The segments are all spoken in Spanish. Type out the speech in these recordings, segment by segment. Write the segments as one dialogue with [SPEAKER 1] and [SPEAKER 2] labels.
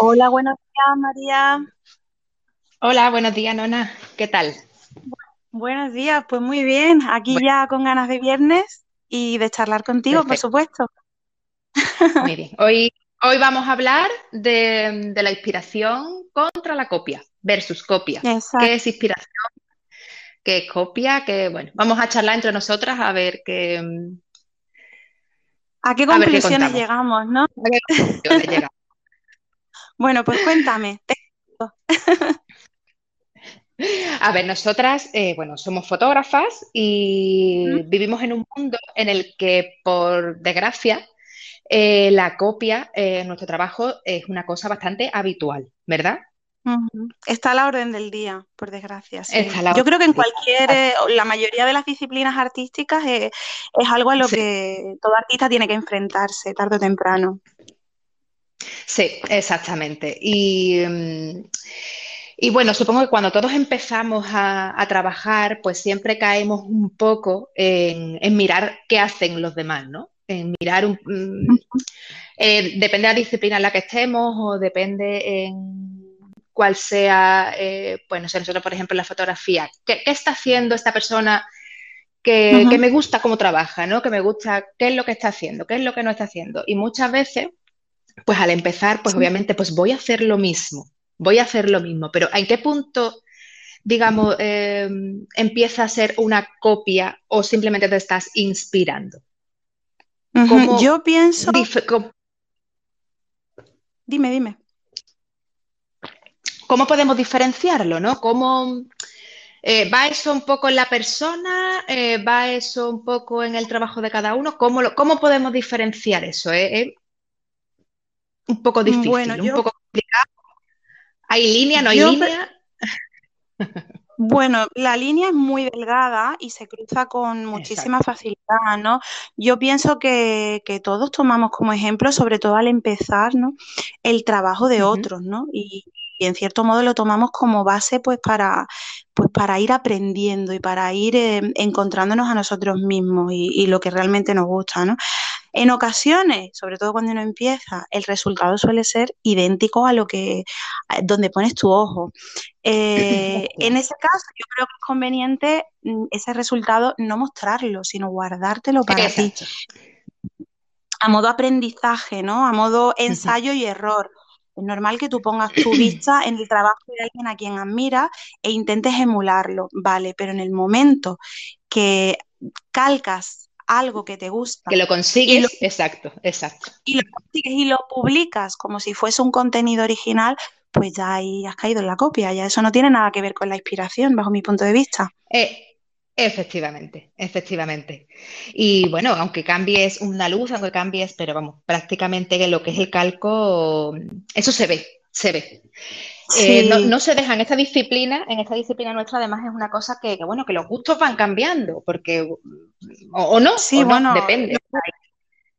[SPEAKER 1] Hola, buenos días, María.
[SPEAKER 2] Hola, buenos días, Nona. ¿Qué tal?
[SPEAKER 1] Buenos días, pues muy bien. Aquí ya con ganas de viernes y de charlar contigo, por supuesto.
[SPEAKER 2] Muy bien. Hoy, hoy vamos a hablar de, de la inspiración contra la copia versus copia. ¿Qué
[SPEAKER 1] Exacto.
[SPEAKER 2] es inspiración? ¿Qué es copia? ¿Qué, bueno, vamos a charlar entre nosotras a ver qué,
[SPEAKER 1] ¿A qué
[SPEAKER 2] a ver qué
[SPEAKER 1] conclusiones llegamos, no?
[SPEAKER 2] A qué conclusiones llegamos.
[SPEAKER 1] Bueno, pues cuéntame. Te-
[SPEAKER 2] A ver, nosotras, eh, bueno, somos fotógrafas y vivimos en un mundo en el que, por desgracia, eh, la copia eh, en nuestro trabajo es una cosa bastante habitual, ¿verdad?
[SPEAKER 1] Está a la orden del día, por desgracia, sí. Yo creo que en cualquier, eh, la mayoría de las disciplinas artísticas es algo a lo
[SPEAKER 2] sí,
[SPEAKER 1] que todo artista tiene que enfrentarse tarde o temprano.
[SPEAKER 2] Sí, exactamente. Y, mm, y bueno, supongo que cuando todos empezamos a, a trabajar, pues siempre caemos un poco en, en mirar qué hacen los demás, ¿no? En mirar un, mm, eh, depende de la disciplina en la que estemos o depende en cuál sea, eh, pues no sé, nosotros por ejemplo en la fotografía, ¿qué, qué está haciendo esta persona que, que me gusta cómo trabaja, ¿no? Que me gusta qué es lo que está haciendo, qué es lo que no está haciendo. Y muchas veces, pues al empezar, pues obviamente, pues voy a hacer lo mismo, voy a hacer lo mismo, pero ¿en qué punto, digamos, eh, empieza a ser una copia o simplemente te estás inspirando?
[SPEAKER 1] Ujú.
[SPEAKER 2] ¿Cómo,
[SPEAKER 1] Yo pienso, dime, dime.
[SPEAKER 2] cómo podemos diferenciarlo, ¿no? ¿Cómo, eh, ¿va eso un poco en la persona? Eh, ¿va eso un poco en el trabajo de cada uno? ¿Cómo, lo- cómo podemos diferenciar eso? Eh, Es un poco
[SPEAKER 1] Bueno,
[SPEAKER 2] difícil, un poco complicado. ¿Hay línea, no hay
[SPEAKER 1] yo
[SPEAKER 2] línea?
[SPEAKER 1] Bueno, la línea es muy delgada y se cruza con muchísima
[SPEAKER 2] Exacto.
[SPEAKER 1] facilidad, ¿no? Yo pienso que, que todos tomamos como ejemplo, sobre todo al empezar, ¿no? El trabajo de otros, ¿no? Y, y en cierto modo lo tomamos como base, pues, para, pues, para ir aprendiendo y para ir eh, encontrándonos a nosotros mismos y, y lo que realmente nos gusta, ¿no? En ocasiones, sobre todo cuando uno empieza, el resultado suele ser idéntico a lo que, a donde pones tu ojo. Eh, en ese caso, yo creo que es conveniente mm, ese resultado no mostrarlo, sino guardártelo para ti, a modo aprendizaje, ¿no? A modo ensayo y error. Es normal que tú pongas tu vista en el trabajo de alguien a quien admiras e intentes emularlo, ¿vale? Pero en el momento que calcas algo que te
[SPEAKER 2] Que
[SPEAKER 1] gusta
[SPEAKER 2] lo
[SPEAKER 1] y lo
[SPEAKER 2] consigues, exacto, exacto.
[SPEAKER 1] y lo consigues y lo publicas como si fuese un contenido original, pues ya ahí has caído en la copia, ya eso no tiene nada que ver con la inspiración, bajo mi punto de vista.
[SPEAKER 2] Eh, efectivamente, efectivamente. Y bueno, aunque cambies una luz, aunque cambies, pero vamos, prácticamente lo que es el calco, eso se ve, se ve. Eh, no, no se deja en esta disciplina, en esta disciplina nuestra además es una cosa que, que, bueno, que los gustos van cambiando, porque o, o no,
[SPEAKER 1] sí,
[SPEAKER 2] o no,
[SPEAKER 1] bueno,
[SPEAKER 2] depende.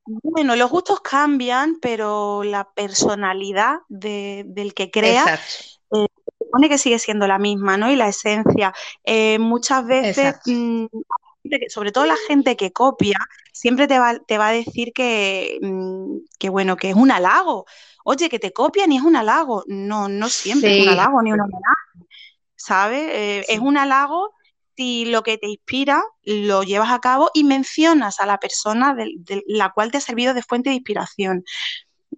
[SPEAKER 1] bueno, los gustos cambian, pero la personalidad de- del que crea eh, se supone que sigue siendo la misma, ¿no? Y la esencia. Eh, muchas veces, mm, sobre todo la gente que copia, siempre te va, te va a decir que, mm, que, bueno, que es un halago. Oye, que te copian y es un halago. No, no siempre es un halago ni una ¿sabes? Eh, es un halago si lo que te inspira lo llevas a cabo y mencionas a la persona de, de la cual te ha servido de fuente de inspiración,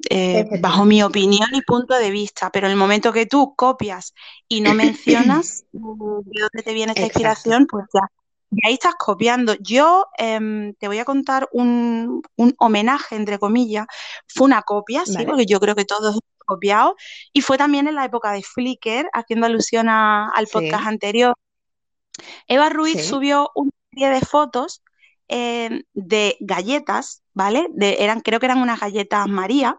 [SPEAKER 1] eh, bajo mi opinión y punto de vista. Pero en el momento que tú copias y no mencionas de dónde te viene esta
[SPEAKER 2] Exacto.
[SPEAKER 1] inspiración, pues ya. Y ahí estás copiando. Yo em, te voy a contar un, un homenaje, entre comillas. Fue una copia, sí, porque yo creo que todos hemos copiado. Y fue también en la época de Flickr, haciendo alusión a- al podcast
[SPEAKER 2] Sí,
[SPEAKER 1] anterior. Eva Ruiz
[SPEAKER 2] sí,
[SPEAKER 1] subió una serie de fotos eh, de galletas, ¿vale? De, eran, creo que eran unas galletas María,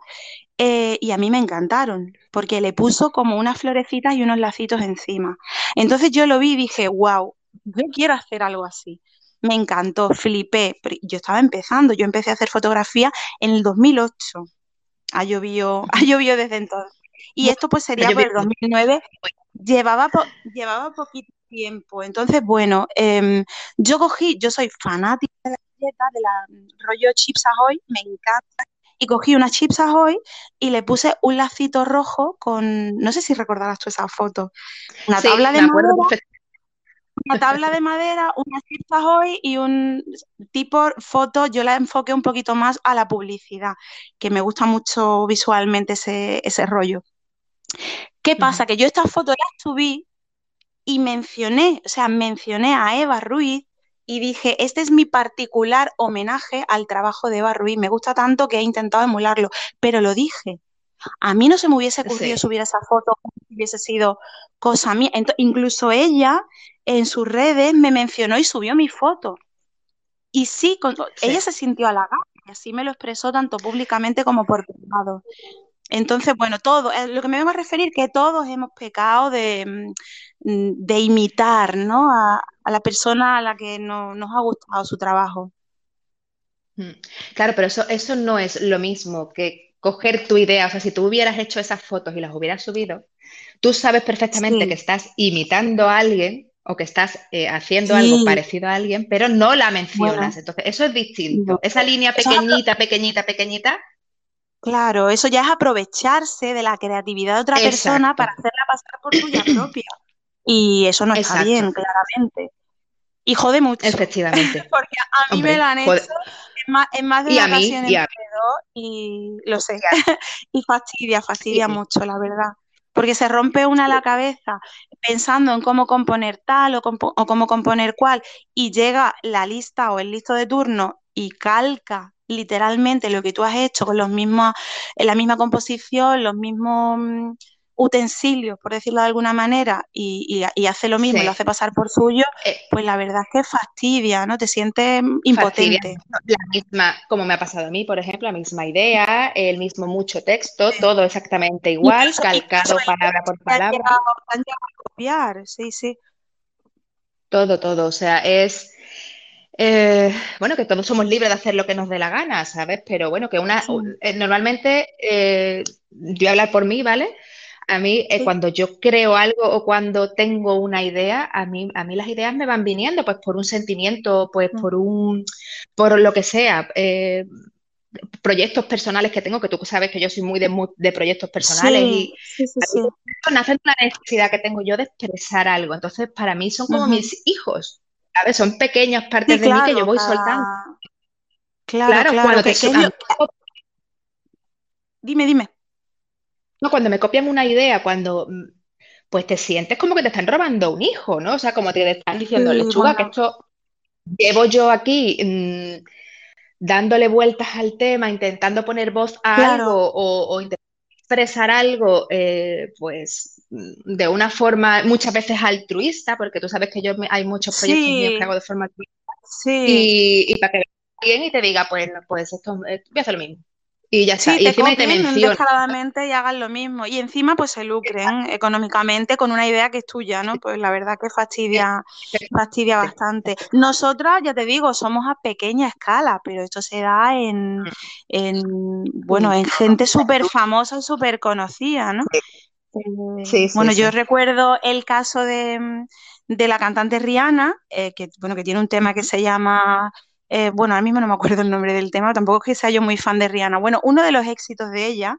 [SPEAKER 1] eh, y a mí me encantaron, porque le puso como unas florecitas y unos lacitos encima. Entonces yo lo vi y dije, wow, yo quiero hacer algo así. Me encantó, flipé. Yo estaba empezando, yo empecé a hacer fotografía en el 2008. Ha llovido, ha llovido desde entonces. Y esto pues sería por el
[SPEAKER 2] lloviendo.
[SPEAKER 1] 2009 Llevaba, po- llevaba poquito tiempo, entonces, bueno, em, yo cogí, yo soy fanática de la galleta, de la mm, rollo Chips Ahoy, me encanta, y cogí unas chips ahoy y le puse un lacito rojo con, no sé si recordarás tú esa foto, una tabla de madera, una tabla de madera, unas chips ahoy y un tipo foto, yo la enfoqué un poquito más a la publicidad, que me gusta mucho visualmente ese, ese rollo. ¿Qué pasa? Que yo estas fotos las subí y mencioné, o sea, mencioné a Eva Ruiz y dije, este es mi particular homenaje al trabajo de Eva Ruiz. Me gusta tanto que he intentado emularlo, pero lo dije. A mí no se me hubiese ocurrido subir esa foto hubiese sido cosa mía. incluso ella en sus redes me mencionó y subió mi foto. Y sí, ella se sintió halagada y así me lo expresó tanto públicamente como por privado. Entonces, bueno, todo, eh, lo que me vengo a referir que todos hemos pecado de, mm, de imitar, ¿no? A, la persona a la que no, nos ha gustado su trabajo.
[SPEAKER 2] Mm. Claro, pero eso, eso no es lo mismo que coger tu idea. O sea, si tú hubieras hecho esas fotos y las hubieras subido, tú sabes perfectamente que estás imitando a alguien o que estás eh, haciendo algo parecido a alguien, pero no la mencionas. Entonces, eso es distinto. Esa línea pequeñita, pequeñita, pequeñita,
[SPEAKER 1] Claro, eso ya es aprovecharse de la creatividad de otra persona para hacerla pasar por tuya propia. Y eso no está bien, claramente. Y jode mucho.
[SPEAKER 2] Efectivamente.
[SPEAKER 1] Porque a mí me lo han hecho en más, de una ocasión y, y lo sé. y fastidia, fastidia mucho, la verdad. Porque se rompe una la cabeza pensando en cómo componer tal o, o cómo componer cual y llega la lista o el listo de turno y calca literalmente lo que tú has hecho con los mismos, en la misma composición, los mismos mm, utensilios, por decirlo de alguna manera, y, hace lo mismo, lo hace pasar por suyo, eh, pues la verdad es que fastidia, ¿no? Te sientes impotente.
[SPEAKER 2] La misma, como me ha pasado a mí, por ejemplo, la misma idea, el mismo mucho texto, todo exactamente igual, calcado palabra por palabra. Han
[SPEAKER 1] a copiar, sí, sí.
[SPEAKER 2] Todo, todo, o sea, es eh, bueno, que todos somos libres de hacer lo que nos dé la gana, ¿sabes? Pero bueno, que una, eh, normalmente, eh, yo voy a hablar por mí, ¿vale? A mí, cuando yo creo algo o cuando tengo una idea, a mí, a mí las ideas me van viniendo, pues por un sentimiento, pues mm. por un, por lo que sea, proyectos personales que tengo, que tú sabes que yo soy muy de, proyectos personales y sí, nacen la necesidad que tengo yo de expresar algo. Entonces, para mí son como mis hijos. Son pequeñas partes de mí que yo voy soltando.
[SPEAKER 1] Claro, claro, cuando te... Dime, dime.
[SPEAKER 2] No, cuando me copian una idea, cuando mm, pues te sientes como que te están robando un hijo, ¿no? O sea, como te están diciendo, lechuga, que esto llevo yo aquí mm, dándole vueltas al tema, intentando poner voz a algo o, o expresar algo, eh, pues de una forma muchas veces altruista, porque tú sabes que yo hay muchos proyectos míos que hago de forma altruista, sí. y, para que alguien y te diga, pues, pues esto, eh, voy a hacer lo mismo. Y ya está. y encima te
[SPEAKER 1] descaradamente y hagan lo mismo. Y encima pues se lucren económicamente con una idea que es tuya, ¿no? Pues la verdad que fastidia, fastidia bastante. Nosotras, ya te digo, somos a pequeña escala, pero esto se da en, bueno, en gente súper famosa, súper conocida, ¿no? Eh, bueno, yo recuerdo el caso de, la cantante Rihanna, eh, que bueno, que tiene un tema que se llama eh, bueno, ahora mismo no me acuerdo el nombre del tema, tampoco es que sea yo muy fan de Rihanna. Bueno, uno de los éxitos de ella,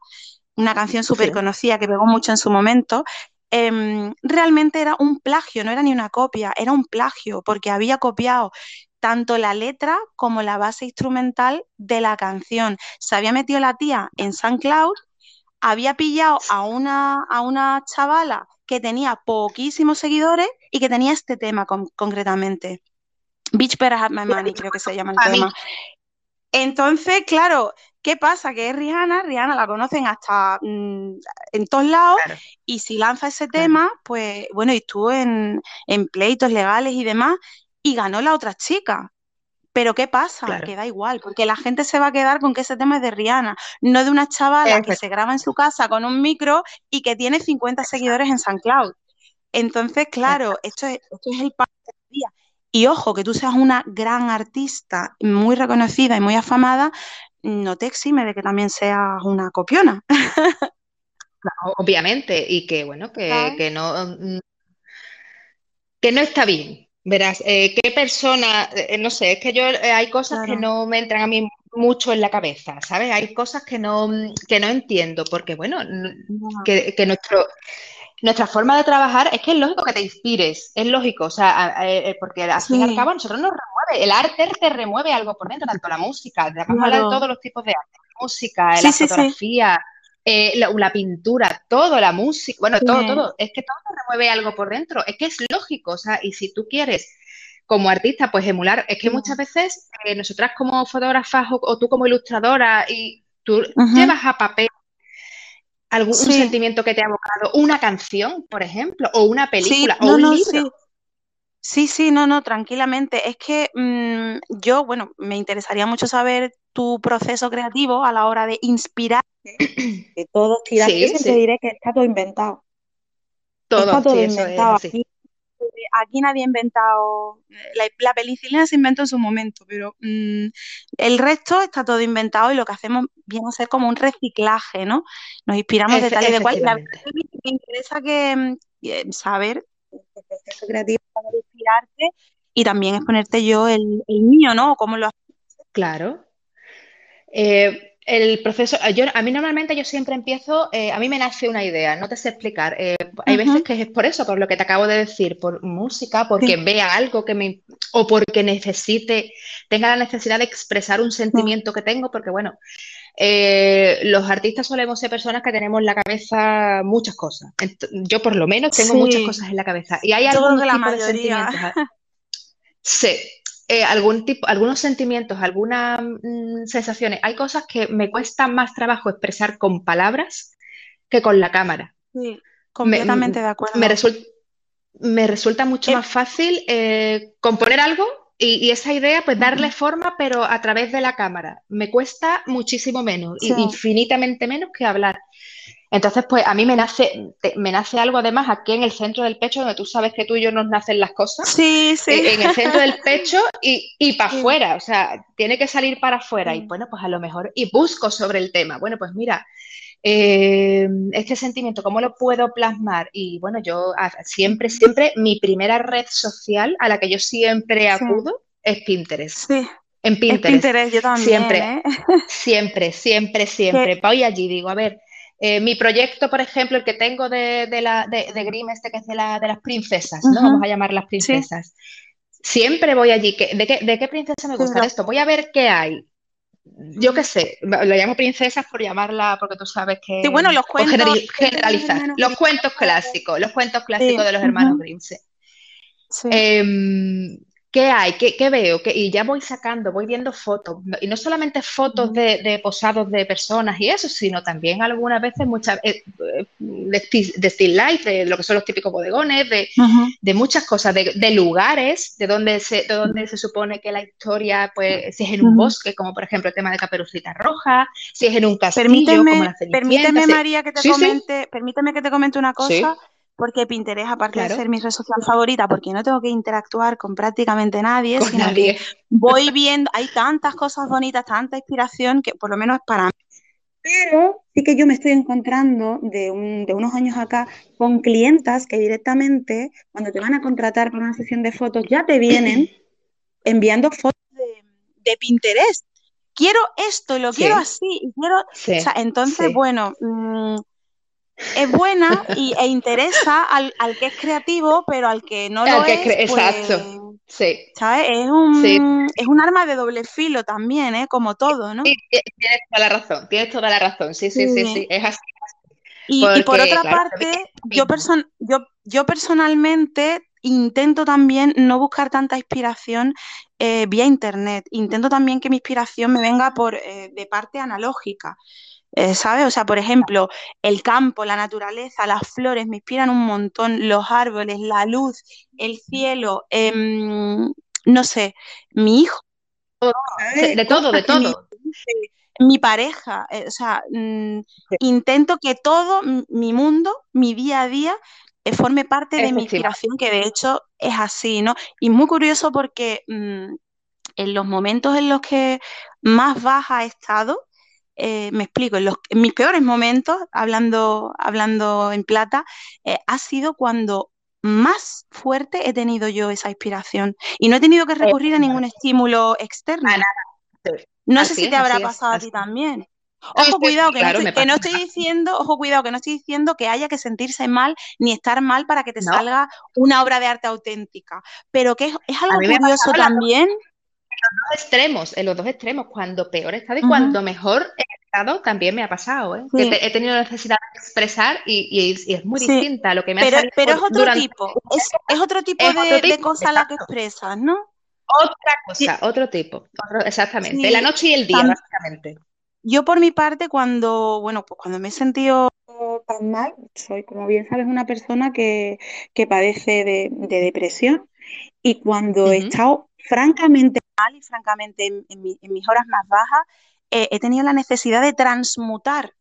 [SPEAKER 1] una canción súper conocida que pegó mucho en su momento, em, realmente era un plagio, no era ni una copia, era un plagio, porque había copiado tanto la letra como la base instrumental de la canción. Se había metido la tía en SoundCloud, había pillado a una, a una chavala que tenía poquísimos seguidores y que tenía este tema concretamente. Beach Better Have My Money, creo que se llama el tema. Entonces, claro, ¿qué pasa? Que es Rihanna, Rihanna la conocen hasta mm, en todos lados y si lanza ese tema, pues bueno, y estuvo en, pleitos legales y demás y ganó la otra chica. Pero ¿qué pasa? Que da igual, porque la gente se va a quedar con que ese tema es de Rihanna, no de una chavala que se graba en su casa con un micro y que tiene 50 seguidores en San Cloud. Entonces, claro, esto es, esto es el día. Y ojo, que tú seas una gran artista, muy reconocida y muy afamada, no te exime de que también seas una copiona.
[SPEAKER 2] obviamente, y que bueno, que, no, que no está bien. Verás, eh, qué persona, eh, no sé, es que yo eh, hay cosas que no me entran a mí mucho en la cabeza, ¿sabes? Hay cosas que no, que no entiendo, porque bueno, que, que nuestro, nuestra forma de trabajar es que es lógico que te inspires, es lógico, o sea, eh, porque al fin y al cabo nosotros nos remueve, el arte te remueve algo por dentro, tanto la música, vamos a hablar de todos los tipos de arte, la música, la fotografía, eh, la, pintura, todo, la música, bueno, todo, todo, es que todo te remueve algo por dentro, es que es lógico, o sea, y si tú quieres como artista, pues emular, es que muchas veces eh, nosotras como fotógrafas o, tú como ilustradora y tú llevas a papel algún sentimiento que te ha evocado, una canción, por ejemplo, o una película, o un libro.
[SPEAKER 1] Sí. sí. no, no, tranquilamente. Es que mm, yo, bueno, me interesaría mucho saber tu proceso creativo a la hora de inspirarte. De todos tiras, sí, te diré que está todo inventado.
[SPEAKER 2] Todo, está todo inventado
[SPEAKER 1] aquí nadie ha inventado, la, penicilina se inventó en su momento, pero mm, el resto está todo inventado y lo que hacemos viene a ser como un reciclaje, ¿no? Nos inspiramos de tal y de cual. La verdad me interesa que, mm, eh, saber el proceso creativo para inspirarte y también exponerte yo el, el mío, ¿no? ¿Cómo lo haces?
[SPEAKER 2] Claro. Eh, el proceso, yo, a mí normalmente yo siempre empiezo, eh, a mí me nace una idea, no te sé explicar. Eh, hay veces que es por eso, por lo que te acabo de decir, por música, porque vea algo que me, o porque necesite, tenga la necesidad de expresar un sentimiento que tengo, porque bueno, eh, los artistas solemos ser personas que tenemos en la cabeza muchas cosas. yo por lo menos tengo muchas cosas en la cabeza. Y hay algunos tipos de sentimientos. Sí, eh, algún tipo, algunos sentimientos, algunas mm, sensaciones. Hay cosas que me cuesta más trabajo expresar con palabras que con la cámara.
[SPEAKER 1] Sí, completamente de acuerdo.
[SPEAKER 2] Me, me resulta mucho eh, más fácil eh, componer algo y, esa idea, pues darle forma, pero a través de la cámara. Me cuesta muchísimo menos, infinitamente menos que hablar. Entonces, pues a mí me nace, me nace algo además aquí en el centro del pecho, donde tú sabes que tú y yo nos nacen las cosas.
[SPEAKER 1] Sí, sí.
[SPEAKER 2] Eh, en el centro del pecho y, y para afuera, o sea, tiene que salir para afuera. Y bueno, pues a lo mejor, y busco sobre el tema. Bueno, pues mira, eh, este sentimiento, ¿cómo lo puedo plasmar? Y bueno, yo siempre, siempre, mi primera red social a la que yo siempre acudo es Pinterest.
[SPEAKER 1] Sí.
[SPEAKER 2] En Pinterest.
[SPEAKER 1] Pinterest, yo también.
[SPEAKER 2] Siempre,
[SPEAKER 1] ¿eh?
[SPEAKER 2] siempre, siempre, siempre. Voy allí, digo, a ver, eh, mi proyecto, por ejemplo, el que tengo de, de, la, de, de Grimm, este que es de, la, de las princesas, ¿no? Vamos a llamar las princesas. Siempre voy allí. ¿De qué, ¿De qué princesa me gusta esto? Voy a ver qué hay. Yo qué sé, lo llamo princesas por llamarla, porque tú sabes que.
[SPEAKER 1] Sí, bueno, los cuentos.
[SPEAKER 2] generalizar. Los cuentos clásicos, los cuentos clásicos de los hermanos Grimm. Sí. Em, ¿Qué hay? ¿Qué, veo? Y ya voy sacando, voy viendo fotos. Y no solamente fotos de, posados de personas y eso, sino también algunas veces muchas eh, de, still life, de lo que son los típicos bodegones, de, muchas cosas, de, lugares, de donde, se, de donde se supone que la historia, pues, si es en un bosque, como por ejemplo el tema de Caperucita Roja, si es en un castillo,
[SPEAKER 1] permíteme,
[SPEAKER 2] como la
[SPEAKER 1] Permíteme, María, que te comente, permíteme que te comente una cosa porque Pinterest, aparte de ser mi red social favorita, porque no tengo que interactuar con prácticamente nadie, sino que voy viendo, hay tantas cosas bonitas, tanta inspiración, que por lo menos para mí. Pero sí que yo me estoy encontrando de, unos años acá con clientas que directamente, cuando te van a contratar para una sesión de fotos, ya te vienen enviando fotos de, Pinterest. Quiero esto, lo quiero así, quiero... entonces, bueno, mm, es buena y, e interesa al, que es creativo, pero al que no lo es. Pues,
[SPEAKER 2] exacto. Sí.
[SPEAKER 1] ¿Sabes? Es un, es un arma de doble filo también, ¿eh? Como todo, ¿no?
[SPEAKER 2] Sí, tienes toda la razón, tienes toda la razón. Sí, sí, sí, sí, es así.
[SPEAKER 1] Y, por otra parte, yo, person yo, yo personalmente intento también no buscar tanta inspiración eh, vía internet. Intento también que mi inspiración me venga por eh, de parte analógica. Eh, ¿Sabes? O sea, por ejemplo, el campo, la naturaleza, las flores me inspiran un montón, los árboles, la luz, el cielo, em, no sé, mi hijo.
[SPEAKER 2] De todo, de todo.
[SPEAKER 1] Mi, pareja, eh, o sea, mm, intento que todo mi mundo, mi día a día, eh, forme parte de mi inspiración, que de hecho es así, ¿no? Y muy curioso porque mm, en los momentos en los que más baja he estado, eh, me explico, en, los, mis peores momentos, hablando, hablando en plata, eh, ha sido cuando más fuerte he tenido yo esa inspiración y no he tenido que recurrir a ningún estímulo externo. No sé si te habrá pasado a ti también. Ojo, cuidado, que, no estoy, diciendo, ojo, cuidado, que no estoy diciendo que haya que sentirse mal ni estar mal para que te salga una obra de arte auténtica. Pero que es, algo curioso también.
[SPEAKER 2] En los dos extremos, en los dos extremos, cuando peor he estado y cuando mejor he estado, también me ha pasado, ¿eh? Que he tenido necesidad de expresar y, es muy distinta a lo que me
[SPEAKER 1] pero,
[SPEAKER 2] ha
[SPEAKER 1] Pero es otro tipo, es, otro tipo de, de cosa la que expresas, ¿no?
[SPEAKER 2] Otra cosa, otro tipo, exactamente. La noche y el día, básicamente.
[SPEAKER 1] Yo por mi parte, cuando, bueno, pues cuando me he sentido tan mal, soy, como bien sabes, una persona que, padece de, depresión y cuando he estado francamente y francamente en, mis horas más bajas, eh, he tenido la necesidad de transmutar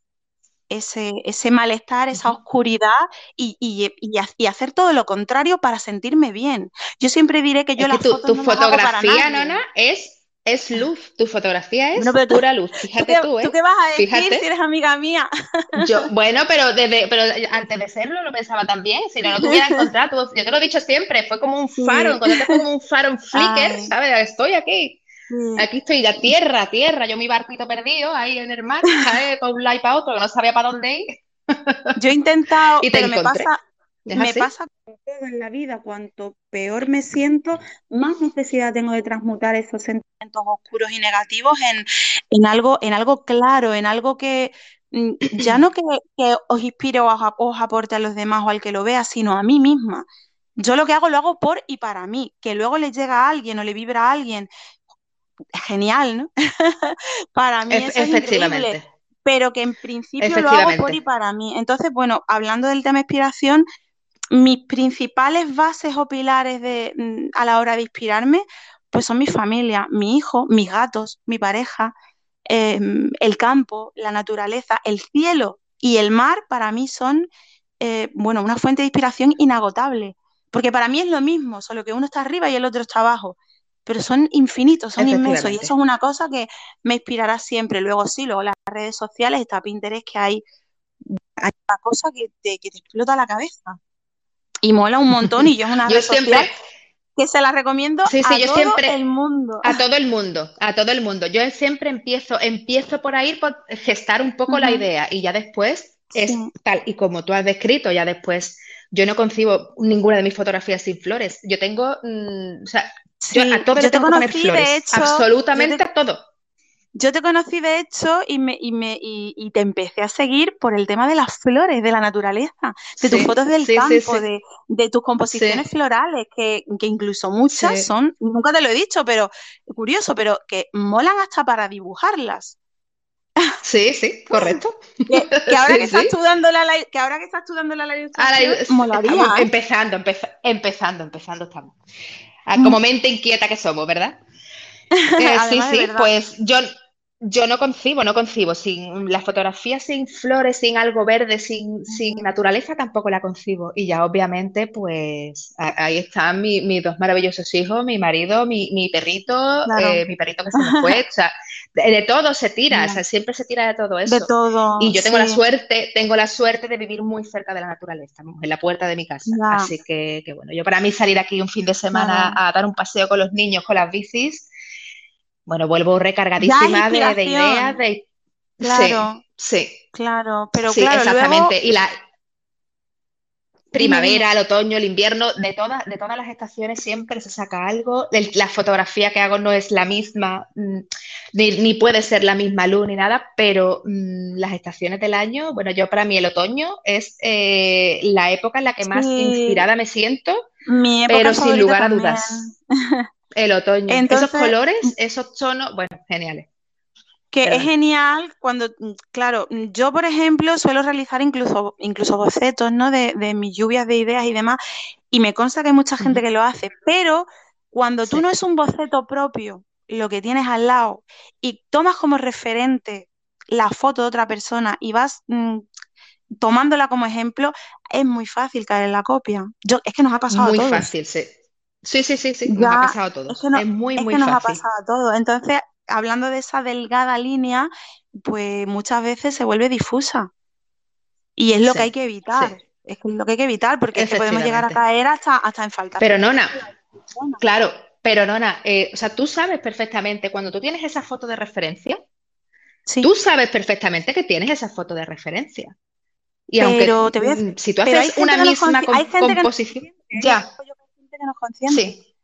[SPEAKER 1] ese, ese malestar, esa oscuridad y, y, hacer todo lo contrario para sentirme bien. Yo siempre diré que yo la
[SPEAKER 2] tu, fotografía, Nona, es es luz, tu fotografía es pura luz. Fíjate tú, ¿eh?
[SPEAKER 1] ¿Tú qué vas a decir si eres amiga mía?
[SPEAKER 2] Yo, bueno, pero desde, pero antes de serlo lo pensaba también. Si no, no te hubiera encontrado. Yo te lo he dicho siempre, fue como un faro. Cuando te como un faro en Flickr, ¿sabes? Estoy aquí. Aquí estoy, ya tierra, tierra. Yo mi barquito perdido ahí en el mar, ¿sabes? Con un like para otro, que no sabía para dónde ir.
[SPEAKER 1] Yo he intentado, y pero me pasa, me pasa con todo en la vida, cuanto peor me siento, más necesidad tengo de transmutar esos sentimientos oscuros y negativos en, algo, en algo claro, en algo que mm, ya no que, os inspire o os, aporte a los demás o al que lo vea, sino a mí misma. Yo lo que hago lo hago por y para mí, que luego le llega a alguien o le vibra a alguien, genial, ¿no? para mí es increíble pero que en principio lo hago por y para mí. Entonces, bueno, hablando del tema inspiración, mis principales bases o pilares de, mm, a la hora de inspirarme, pues son mi familia, mi hijo, mis gatos, mi pareja, em, el campo, la naturaleza, el cielo y el mar para mí son, eh, bueno, una fuente de inspiración inagotable. Porque para mí es lo mismo, solo que uno está arriba y el otro está abajo. Pero son infinitos, son inmensos. Y eso es una cosa que me inspirará siempre. Luego sí, luego las redes sociales, está Pinterest, que hay, hay una cosa que te, que te explota la cabeza y mola un montón y yo es una yo siempre, que se la recomiendo a todo el mundo.
[SPEAKER 2] A todo el mundo, a todo el mundo. Yo siempre empiezo, empiezo por ahí por gestar un poco la idea y ya después es tal y como tú has descrito, ya después yo no concibo ninguna de mis fotografías sin flores. Yo tengo, mm, o sea, yo a todo le tengo que poner flores, absolutamente a todo.
[SPEAKER 1] Yo te conocí, de hecho, y, me, y, me, y, te empecé a seguir por el tema de las flores, de la naturaleza, de tus fotos del campo, de, de, tus composiciones florales, que, que, incluso muchas son, nunca te lo he dicho, pero curioso, pero que molan hasta para dibujarlas.
[SPEAKER 2] Sí, sí, correcto.
[SPEAKER 1] Que, ahora, que estás estudiando la, que ahora que estás estudiando la, molaría.
[SPEAKER 2] ¿eh? Empezando, empezando, empezando estamos. Ah, como mm. mente inquieta que somos, ¿verdad? Eh, sí, sí, pues yo, yo no concibo, no concibo. Sin la fotografía sin flores, sin algo verde, sin, sin naturaleza, tampoco la concibo. Y ya obviamente, pues ahí están mis dos maravillosos hijos, mi marido, mi, perrito, eh, mi perrito que se me fue. o sea, de, todo se tira, o sea, siempre se tira de todo eso.
[SPEAKER 1] De todo.
[SPEAKER 2] Y yo tengo la suerte, tengo la suerte de vivir muy cerca de la naturaleza, en la puerta de mi casa. Así que, bueno, yo para mí salir aquí un fin de semana a dar un paseo con los niños con las bicis bueno, vuelvo recargadísima de, ideas, de...
[SPEAKER 1] Claro,
[SPEAKER 2] sí,
[SPEAKER 1] Claro, pero sí, exactamente.
[SPEAKER 2] Y la primavera, el otoño, el invierno, de todas, de todas las estaciones siempre se saca algo. La fotografía que hago no es la misma, mm, ni, puede ser la misma luz ni nada, pero mm, las estaciones del año, bueno, yo para mí el otoño es eh, la época en la que más inspirada me siento, pero sin lugar a dudas. El otoño. esos colores, esos tonos, bueno, geniales.
[SPEAKER 1] Que es genial cuando, claro, yo por ejemplo suelo realizar incluso, incluso bocetos, ¿no? De, mis lluvias de ideas y demás, y me consta que hay mucha gente que lo hace, pero cuando tú no es un boceto propio lo que tienes al lado y tomas como referente la foto de otra persona y vas mm, tomándola como ejemplo, es muy fácil caer en la copia. Yo, es que nos ha pasado
[SPEAKER 2] muy fácil, sí. Sí, sí, sí, sí, nos ha pasado todo. Es, muy, muy
[SPEAKER 1] que
[SPEAKER 2] nos
[SPEAKER 1] ha pasado todo. Entonces, hablando de esa delgada línea, pues muchas veces se vuelve difusa. Y es lo que hay que evitar. Es lo que hay que evitar, porque es que podemos llegar a caer hasta, hasta en falta.
[SPEAKER 2] Pero no, no. Claro, pero Nona, eh, o sea, tú sabes perfectamente, cuando tú tienes esa foto de referencia,
[SPEAKER 1] Sí,
[SPEAKER 2] tú sabes perfectamente que tienes esa foto de referencia. Y
[SPEAKER 1] pero
[SPEAKER 2] aunque
[SPEAKER 1] te voy a
[SPEAKER 2] mm, si tú haces una
[SPEAKER 1] no es
[SPEAKER 2] misma
[SPEAKER 1] no es
[SPEAKER 2] composición, ya,
[SPEAKER 1] yo que no es consciente.
[SPEAKER 2] sí,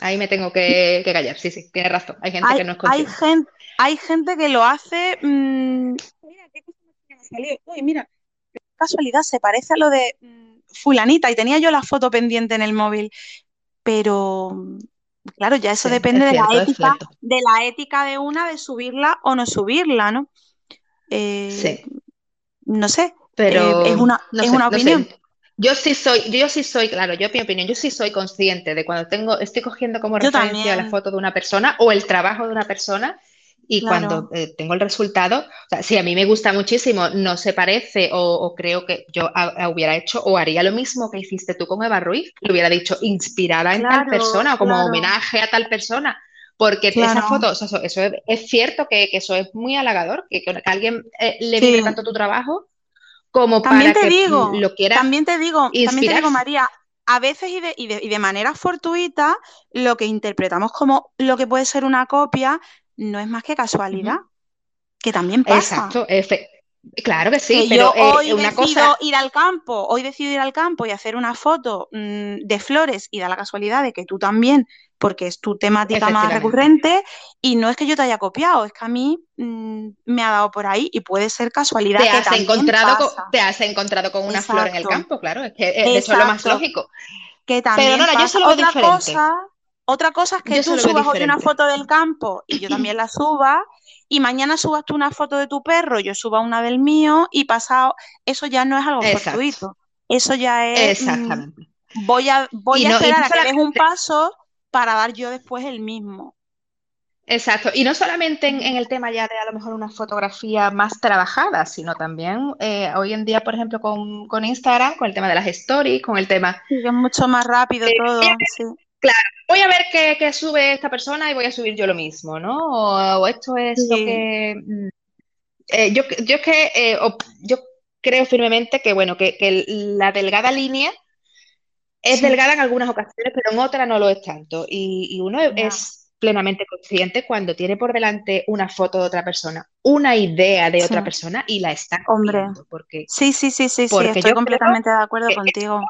[SPEAKER 2] ahí me tengo que, que callar, sí, sí, tienes razón, hay gente
[SPEAKER 1] Hay,
[SPEAKER 2] que no es
[SPEAKER 1] hay
[SPEAKER 2] consciente.
[SPEAKER 1] gente, hay gente que lo hace. mm, mira, qué cosa me ha salido. Uy, mira, qué casualidad, se parece a lo de mm, fulanita y tenía yo la foto pendiente en el móvil. Pero mm, claro, ya eso
[SPEAKER 2] Sí,
[SPEAKER 1] depende
[SPEAKER 2] es
[SPEAKER 1] de la ética, de la ética de una de subirla o no subirla, ¿no? Eh,
[SPEAKER 2] Sí.
[SPEAKER 1] no sé, eh, es
[SPEAKER 2] Pero
[SPEAKER 1] una,
[SPEAKER 2] no
[SPEAKER 1] es
[SPEAKER 2] sé,
[SPEAKER 1] una
[SPEAKER 2] no
[SPEAKER 1] opinión.
[SPEAKER 2] sé. Yo sí soy, yo sí soy, claro, yo mi opinión, yo sí soy consciente de cuando tengo, estoy cogiendo como
[SPEAKER 1] Yo
[SPEAKER 2] referencia la foto de una persona o el trabajo de una persona y cuando eh, tengo el resultado, o sea, si a mí me gusta muchísimo, no se parece o, o creo que yo hubiera hecho o haría lo mismo que hiciste tú con Eva Ruiz, le hubiera dicho inspirada en tal persona o como
[SPEAKER 1] claro,
[SPEAKER 2] homenaje a tal persona. Porque esa foto, o sea, eso, eso es, es cierto que, que eso es muy halagador, que, alguien eh, le
[SPEAKER 1] Sí.
[SPEAKER 2] tanto tu trabajo como
[SPEAKER 1] También
[SPEAKER 2] para
[SPEAKER 1] te
[SPEAKER 2] que
[SPEAKER 1] digo,
[SPEAKER 2] lo quiera
[SPEAKER 1] también te digo, también te digo. María, a veces y de, y de, y de manera fortuita, lo que interpretamos como lo que puede ser una copia no es más que casualidad, que también pasa.
[SPEAKER 2] Exacto, efe- claro que sí,
[SPEAKER 1] Que yo
[SPEAKER 2] pero eh,
[SPEAKER 1] hoy
[SPEAKER 2] una
[SPEAKER 1] decido
[SPEAKER 2] cosa,
[SPEAKER 1] ir al campo, hoy decido ir al campo y hacer una foto mm, de flores y da la casualidad de que tú también, porque es tu temática más recurrente, y no es que yo te haya copiado, es que a mí mm, me ha dado por ahí y puede ser casualidad
[SPEAKER 2] te
[SPEAKER 1] que
[SPEAKER 2] has encontrado con, te has encontrado con una flor en el campo, claro, es que eh, eso es lo más lógico.
[SPEAKER 1] que
[SPEAKER 2] Pero
[SPEAKER 1] también
[SPEAKER 2] no, no, yo
[SPEAKER 1] pasa.
[SPEAKER 2] eso lo veo
[SPEAKER 1] Otra
[SPEAKER 2] diferente,
[SPEAKER 1] cosa, otra cosa es que
[SPEAKER 2] yo
[SPEAKER 1] tú subas hoy una foto del campo y yo también la suba, y mañana subas tú una foto de tu perro, yo suba una del mío, y pasado, eso ya no es algo
[SPEAKER 2] Exacto,
[SPEAKER 1] fortuito. Eso ya es, mm,
[SPEAKER 2] exactamente.
[SPEAKER 1] voy a, voy
[SPEAKER 2] Y
[SPEAKER 1] a
[SPEAKER 2] no,
[SPEAKER 1] esperar a que des un paso para dar yo después el mismo.
[SPEAKER 2] exacto, y no solamente en, en el tema ya de a lo mejor una fotografía más trabajada, sino también eh, hoy en día, por ejemplo, con, con Instagram, con el tema de las stories, con el tema
[SPEAKER 1] Sí, que es mucho más rápido todo, sí.
[SPEAKER 2] Claro, voy a ver qué, qué sube esta persona y voy a subir yo lo mismo, ¿no? O, o esto es lo
[SPEAKER 1] Sí,
[SPEAKER 2] que... mm, eh, yo, yo es que eh, yo creo firmemente que, bueno, que, que la delgada línea es
[SPEAKER 1] sí,
[SPEAKER 2] delgada en algunas ocasiones, pero en otras no lo es tanto. Y, y uno es plenamente consciente cuando tiene por delante una foto de otra persona, una idea de
[SPEAKER 1] Sí,
[SPEAKER 2] otra persona y la está
[SPEAKER 1] hombre.
[SPEAKER 2] porque,
[SPEAKER 1] Sí, sí, sí, sí, sí,
[SPEAKER 2] porque
[SPEAKER 1] estoy
[SPEAKER 2] yo creo
[SPEAKER 1] completamente de acuerdo contigo.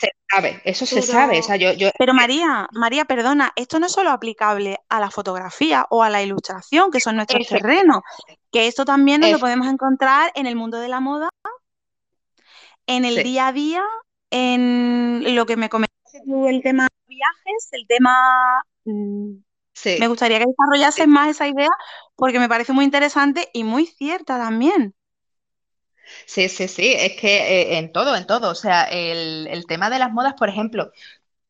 [SPEAKER 2] se sabe, eso se sabe. O sea,
[SPEAKER 1] Pero,
[SPEAKER 2] yo, yo
[SPEAKER 1] pero María, María, perdona, esto no es solo aplicable a la fotografía o a la ilustración, que son nuestros terrenos, que esto también nos lo podemos encontrar en el mundo de la moda, en el
[SPEAKER 2] sí,
[SPEAKER 1] día a día, en lo que me comentaste tú, el tema viajes, el tema... mm, Me
[SPEAKER 2] sí.
[SPEAKER 1] gustaría que desarrollases más esa idea porque me parece muy interesante y muy cierta también.
[SPEAKER 2] Sí, sí, sí, es que eh, en todo, en todo, o sea, el, el tema de las modas, por ejemplo,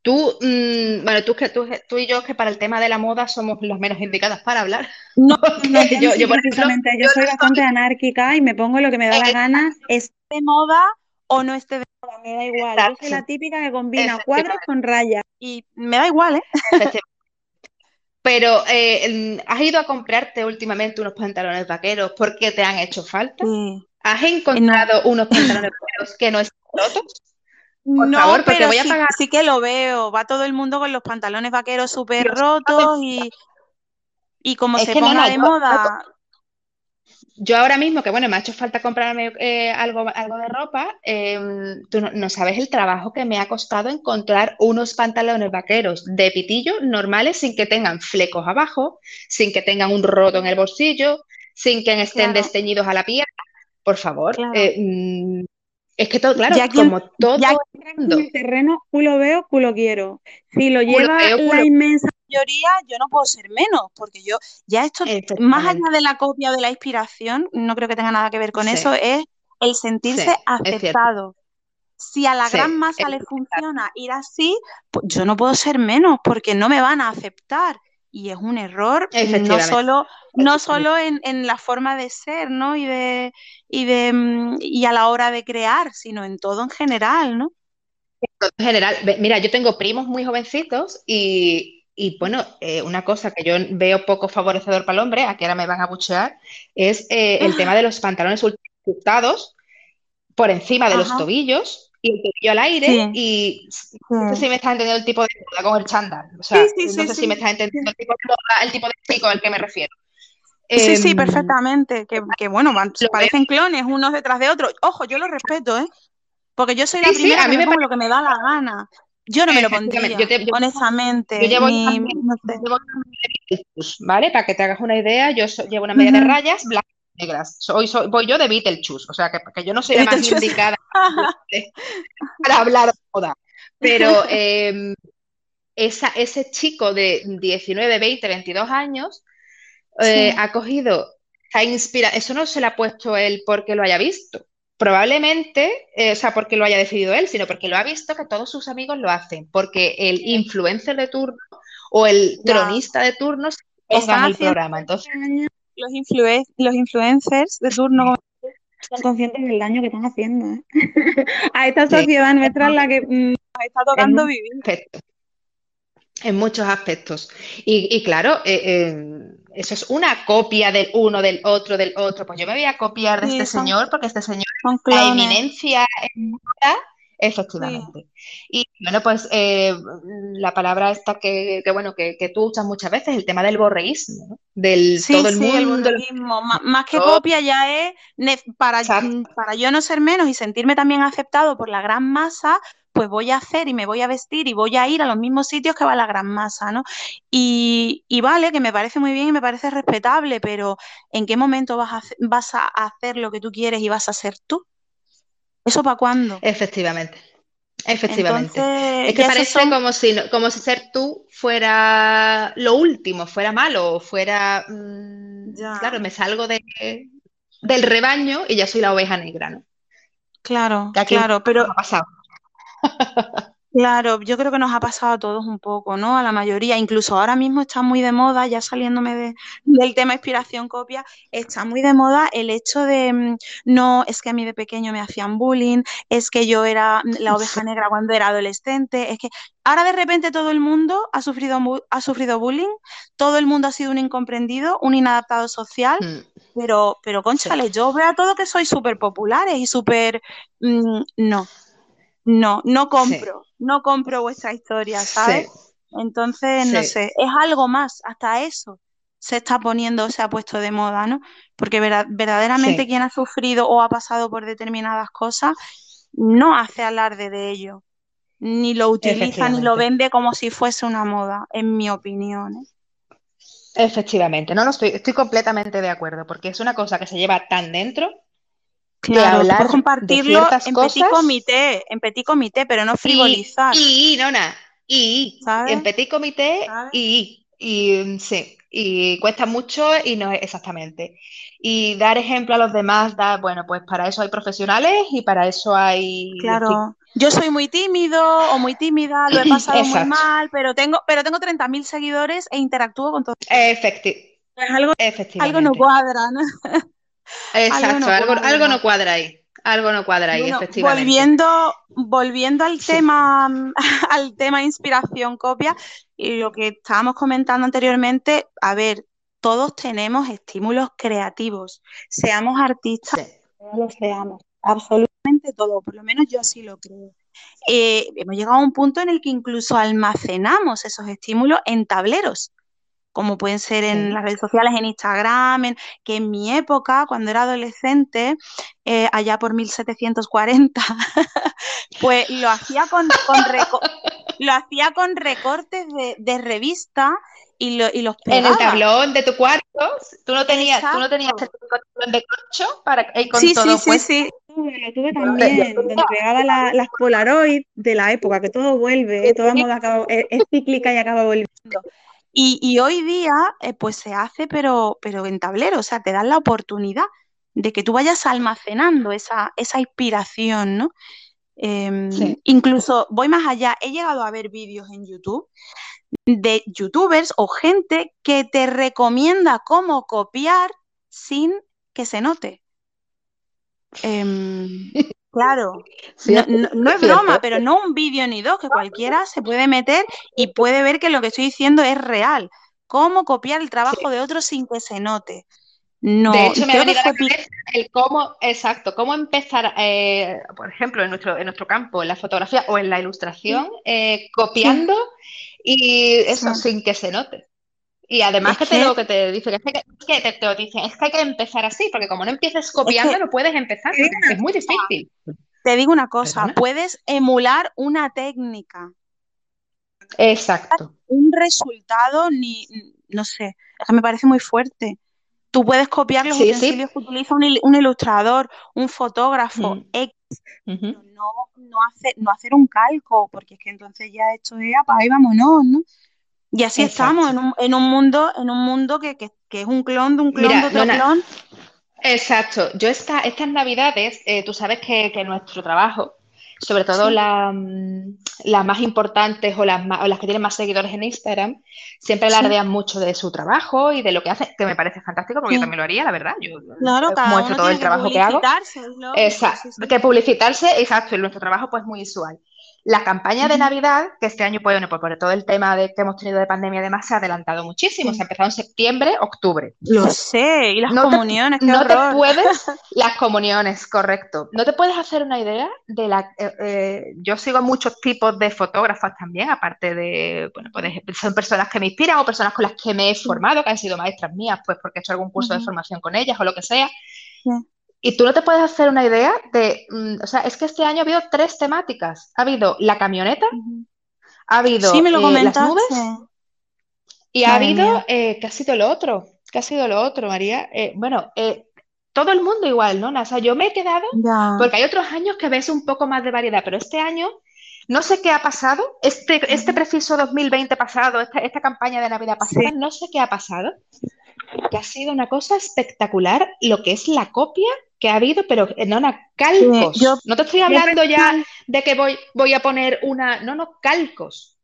[SPEAKER 2] tú, mm, bueno, tú, que, tú, tú y yo que para el tema de la moda somos las menos indicadas para hablar,
[SPEAKER 1] No, no, yo
[SPEAKER 2] yo,
[SPEAKER 1] soy
[SPEAKER 2] yo, por ejemplo,
[SPEAKER 1] yo soy bastante anárquica y me pongo lo que me da la
[SPEAKER 2] soy
[SPEAKER 1] gana, esté de moda o no esté de moda, me da igual. Yo soy la
[SPEAKER 2] exacto,
[SPEAKER 1] típica que combina cuadros con rayas y me da igual, ¿eh?
[SPEAKER 2] Pero eh, ¿has ido a comprarte últimamente unos pantalones vaqueros porque te han hecho falta?
[SPEAKER 1] Sí.
[SPEAKER 2] ¿Has
[SPEAKER 1] No,
[SPEAKER 2] encontrado unos pantalones vaqueros que no están rotos? Por
[SPEAKER 1] no,
[SPEAKER 2] favor,
[SPEAKER 1] pero
[SPEAKER 2] voy a
[SPEAKER 1] sí,
[SPEAKER 2] pagar.
[SPEAKER 1] sí que lo veo. Va todo el mundo con los pantalones vaqueros súper rotos y, y como
[SPEAKER 2] es
[SPEAKER 1] se
[SPEAKER 2] no,
[SPEAKER 1] ponga
[SPEAKER 2] no,
[SPEAKER 1] de
[SPEAKER 2] yo, yo
[SPEAKER 1] moda,
[SPEAKER 2] Yo ahora mismo, que bueno, me ha hecho falta comprarme eh, algo, algo de ropa, eh, tú no, no sabes el trabajo que me ha costado encontrar unos pantalones vaqueros de pitillo normales sin que tengan flecos abajo, sin que tengan un roto en el bolsillo, sin que estén
[SPEAKER 1] claro,
[SPEAKER 2] desteñidos a la piel. Por favor,
[SPEAKER 1] claro.
[SPEAKER 2] eh, mm, es que todo, claro,
[SPEAKER 1] Ya
[SPEAKER 2] como
[SPEAKER 1] ya
[SPEAKER 2] todo
[SPEAKER 1] quien el terreno, culo veo, culo quiero. Si lo
[SPEAKER 2] culo
[SPEAKER 1] lleva
[SPEAKER 2] veo,
[SPEAKER 1] la inmensa mayoría, yo no puedo ser menos, porque yo, ya esto, más allá de la copia o de la inspiración, no creo que tenga nada que ver con eso, es el sentirse aceptado. Si a la
[SPEAKER 2] sí,
[SPEAKER 1] gran masa le funciona ir así, pues yo no puedo ser menos, porque no me van a aceptar. Y es un error, no solo, no solo en, en la forma de ser, ¿no? Y de, y de, mm, y a la hora de crear, sino en todo en general, ¿no?
[SPEAKER 2] En general, mira, yo tengo primos muy jovencitos y, y, bueno, eh, una cosa que yo veo poco favorecedor para el hombre, aquí ahora me van a buchear, es eh, el tema de los pantalones ultra ajustados por encima de los tobillos y el tobillo al aire y no sé si me estás entendiendo el tipo de moda con el chándal. O sea, no sé si me estás entendiendo el tipo de moda, el tipo de chico al que me refiero.
[SPEAKER 1] Sí, sí, em, perfectamente. Que, bueno, parecen clones unos detrás de otros. Ojo, yo lo respeto, ¿eh? Porque yo soy la primera a mí me, pongo lo que me da la gana. Yo no me lo pondría, honestamente. Yo llevo,
[SPEAKER 2] ¿vale? Para que te hagas una idea, yo llevo una media de rayas blancas y negras. Soy, soy, voy yo de Beetlejuice, o sea, que, que yo no soy la más indicada para hablar de moda. Pero esa, ese chico de 19, 20, 22 años eh, ha cogido, ha inspirado, eso no se le ha puesto él porque lo haya visto, probablemente, eh, o sea, porque lo haya decidido él, sino porque lo ha visto que todos sus amigos lo hacen, porque el influencer de turno o el tronista de turno se ponga en el programa. Entonces,
[SPEAKER 1] los, los influencers de turno están conscientes del daño que están haciendo ¿eh? a esta sociedad nuestra en la que mm, nos está tocando vivir.
[SPEAKER 2] En muchos aspectos. Y, claro, eh, eh, eso es una copia del uno, del otro, del otro. Pues yo me voy a copiar de este señor porque este señor la eminencia en Efectivamente. Y bueno, pues eh, la palabra esta que, bueno, que, tú usas muchas veces, el tema del borreísmo, Del todo el mundo.
[SPEAKER 1] Más que copia ya es para, para yo no ser menos y sentirme también aceptado por la gran masa, pues voy a hacer y me voy a vestir y voy a ir a los mismos sitios que va la gran masa, ¿no? Y, vale, que me parece muy bien y me parece respetable, pero ¿en qué momento vas a, vas a hacer lo que tú quieres y vas a ser tú? ¿Eso para cuándo?
[SPEAKER 2] Efectivamente. Efectivamente. es que parece como, si, como si ser tú fuera lo último, fuera malo, fuera. Mm, claro, me salgo de, del rebaño y ya soy la oveja negra, ¿no?
[SPEAKER 1] Claro, claro, pero. Ha pasado. Claro, yo creo que nos ha pasado a todos un poco, ¿no? A la mayoría, incluso ahora mismo está muy de moda, ya saliéndome del tema inspiración copia, está muy de moda el hecho de, mm, no, es que a mí de pequeño me hacían bullying, es que yo era mm, la oveja negra cuando era adolescente, es que ahora de repente todo el mundo ha sufrido, ha sufrido bullying, todo el mundo ha sido un incomprendido, un inadaptado social, mm. pero, pero conchale, yo veo a todo que soy súper populares y súper, no no, no compro, no compro vuestra historia, ¿sabes? Entonces, no sé, es algo más, hasta eso se está poniendo, se ha puesto de moda, ¿no? Porque verdaderamente quien ha sufrido o ha pasado por determinadas cosas no hace alarde de ello, ni lo utiliza ni lo vende como si fuese una moda, en mi opinión. ¿eh?
[SPEAKER 2] Efectivamente, no, no estoy, estoy completamente de acuerdo, porque es una cosa que se lleva tan dentro
[SPEAKER 1] Claro, hablar compartirlo en petit comité, en petit comité, pero no frivolizar.
[SPEAKER 2] Y, y nona, y en petit comité y, y sí, y cuesta mucho y no es exactamente. Y dar ejemplo a los demás, da, bueno, pues para eso hay profesionales y para eso hay
[SPEAKER 1] Claro. Yo soy muy tímido o muy tímida, lo he pasado muy mal, pero tengo pero tengo 30.000 seguidores e interactúo con todos.
[SPEAKER 2] Efectivamente.
[SPEAKER 1] Pues algo, algo no cuadra, ¿no?
[SPEAKER 2] Exacto, algo, no cuadra ahí. Algo no cuadra ahí, efectivamente.
[SPEAKER 1] Volviendo, volviendo al tema, al tema inspiración copia, y lo que estábamos comentando anteriormente, a ver, todos tenemos estímulos creativos, seamos artistas, no lo seamos, absolutamente todo, por lo menos yo así lo creo. Eh, hemos llegado a un punto en el que incluso almacenamos esos estímulos en tableros como pueden ser en las redes sociales, en Instagram, que en mi época, cuando era adolescente, eh, allá por 1740, pues lo hacía con, lo hacía con recortes de, revista y, y, los
[SPEAKER 2] pegaba. En el tablón de tu cuarto, tú no tenías, tú no tenías el tablón de corcho para ir con
[SPEAKER 1] sí,
[SPEAKER 2] todo
[SPEAKER 1] sí, sí, sí, lo tuve también, donde pegaba las Polaroid de la época, que todo vuelve, toda moda es, es cíclica y acaba volviendo. Y, hoy día, eh, pues se hace, pero, pero en tablero, o sea, te dan la oportunidad de que tú vayas almacenando esa, esa inspiración, ¿no? Em, incluso voy más allá, he llegado a ver vídeos en YouTube de youtubers o gente que te recomienda cómo copiar sin que se note. Em, Claro, no, es broma, pero no un vídeo ni dos, que cualquiera se puede meter y puede ver que lo que estoy diciendo es real. Cómo copiar el trabajo de otros sin que se note. No,
[SPEAKER 2] de hecho, me ha
[SPEAKER 1] creo que
[SPEAKER 2] venido a
[SPEAKER 1] fue
[SPEAKER 2] la cabeza el cómo, exacto, cómo empezar, eh, por ejemplo, en nuestro, en nuestro campo, en la fotografía o en la ilustración, eh, copiando y
[SPEAKER 1] sí.
[SPEAKER 2] eso sin que se note. Y además
[SPEAKER 1] Es
[SPEAKER 2] que te lo que te dicen, es que, te, te lo dicen, es que hay que empezar así, porque como no empieces
[SPEAKER 1] es que
[SPEAKER 2] copiando, no puedes empezar, es muy difícil.
[SPEAKER 1] te digo una cosa,
[SPEAKER 2] ¿Perdona?
[SPEAKER 1] puedes emular una técnica,
[SPEAKER 2] Exacto.
[SPEAKER 1] un resultado, ni, no sé, me parece muy fuerte. Tú puedes copiar los
[SPEAKER 2] Sí, sí.
[SPEAKER 1] utensilios que utiliza un, il- un ilustrador, un fotógrafo,
[SPEAKER 2] Mm,
[SPEAKER 1] X, no, no, hacer, no hacer un calco, porque es que entonces ya esto es y vámonos, ¿no? Y así estamos
[SPEAKER 2] Exacto.
[SPEAKER 1] en un, en un mundo, en un mundo que, que- que es un clon de un clon de otro clon.
[SPEAKER 2] exacto. Yo esta, estas navidades, eh, tú sabes que, que nuestro trabajo, sobre todo
[SPEAKER 1] Sí,
[SPEAKER 2] la, mm, las más importantes o las, más- o las que tienen más seguidores en Instagram, siempre
[SPEAKER 1] sí,
[SPEAKER 2] alardean mucho de su trabajo y de lo que hacen, que me parece fantástico porque yo también lo haría, la verdad. Yo
[SPEAKER 1] Claro,
[SPEAKER 2] muestro todo el trabajo que hago.
[SPEAKER 1] sí.
[SPEAKER 2] que publicitarse, exacto, y nuestro trabajo pues muy visual. La campaña de Navidad, que este año, pues, bueno, pues por todo el tema de, que hemos tenido de pandemia y demás, se ha adelantado muchísimo. Se ha empezado en septiembre, octubre.
[SPEAKER 1] Lo sé, y las
[SPEAKER 2] No te,
[SPEAKER 1] comuniones, qué
[SPEAKER 2] no te puedes, las comuniones, correcto. No te puedes hacer una idea de la. eh, eh, yo sigo muchos tipos de fotógrafas también, aparte de, bueno, pues son personas que me inspiran o personas con las que me he formado, que han sido maestras mías, pues porque he hecho algún curso de formación con ellas o lo que sea.
[SPEAKER 1] sí.
[SPEAKER 2] Y tú no te puedes hacer una idea de, mm, o sea, es que este año ha habido tres temáticas. Ha habido la camioneta, ha
[SPEAKER 1] Sí,
[SPEAKER 2] habido
[SPEAKER 1] me lo
[SPEAKER 2] eh, las nubes y ha habido, eh, ¿qué ha sido lo otro? ¿Qué ha sido lo otro, María? Eh, bueno, eh, todo el mundo igual, ¿no? O sea, yo me he quedado,
[SPEAKER 1] ya.
[SPEAKER 2] porque hay otros años que ves un poco más de variedad, pero este año no sé qué ha pasado, este, este preciso 2020 pasado, esta, esta campaña de Navidad
[SPEAKER 1] Sí,
[SPEAKER 2] pasada, no sé qué ha pasado, que ha sido una cosa espectacular lo que es la copia que ha habido, pero no, no,
[SPEAKER 1] sí. Yo,
[SPEAKER 2] calcos. No te estoy
[SPEAKER 1] yo
[SPEAKER 2] hablando ya de que voy, voy a poner una, no, no, calcos.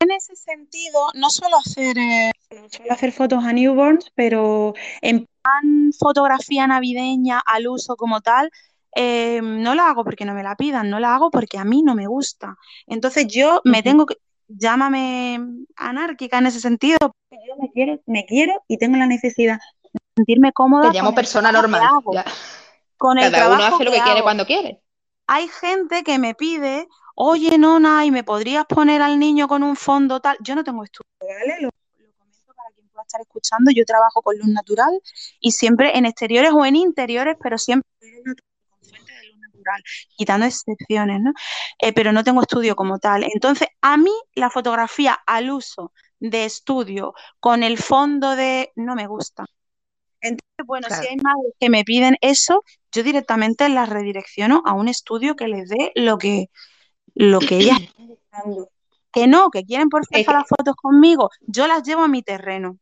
[SPEAKER 1] en ese sentido, no suelo hacer, eh, suelo hacer fotos a newborns, pero en plan fotografía navideña al uso como tal, eh, no la hago porque no me la pidan, no la hago porque a mí no me gusta. Entonces yo me tengo que, llámame anárquica en ese sentido, porque yo me quiero, me quiero y tengo la necesidad de sentirme
[SPEAKER 2] Te
[SPEAKER 1] cómoda
[SPEAKER 2] llamo
[SPEAKER 1] con el
[SPEAKER 2] persona normal. Ya.
[SPEAKER 1] Con el
[SPEAKER 2] Cada uno
[SPEAKER 1] trabajo
[SPEAKER 2] hace lo
[SPEAKER 1] que
[SPEAKER 2] que quiere
[SPEAKER 1] hago.
[SPEAKER 2] cuando quiere.
[SPEAKER 1] Hay gente que me pide, oye, Nona, ¿y me podrías poner al niño con un fondo tal? Yo no tengo estudio, ¿vale? Lo, lo comento para quien pueda estar escuchando. Yo trabajo con luz natural y siempre en exteriores o en interiores, pero siempre con fuente de luz natural, quitando excepciones, ¿no? Eh, pero no tengo estudio como tal. Entonces, a mí la fotografía al uso de estudio con el fondo de no me gusta. Entonces, bueno, si hay madres que me piden eso, yo directamente las redirecciono a un estudio que les dé lo que, lo que ellas están buscando. Que no, que quieren por
[SPEAKER 2] Es
[SPEAKER 1] las fotos conmigo, yo las llevo a mi terreno.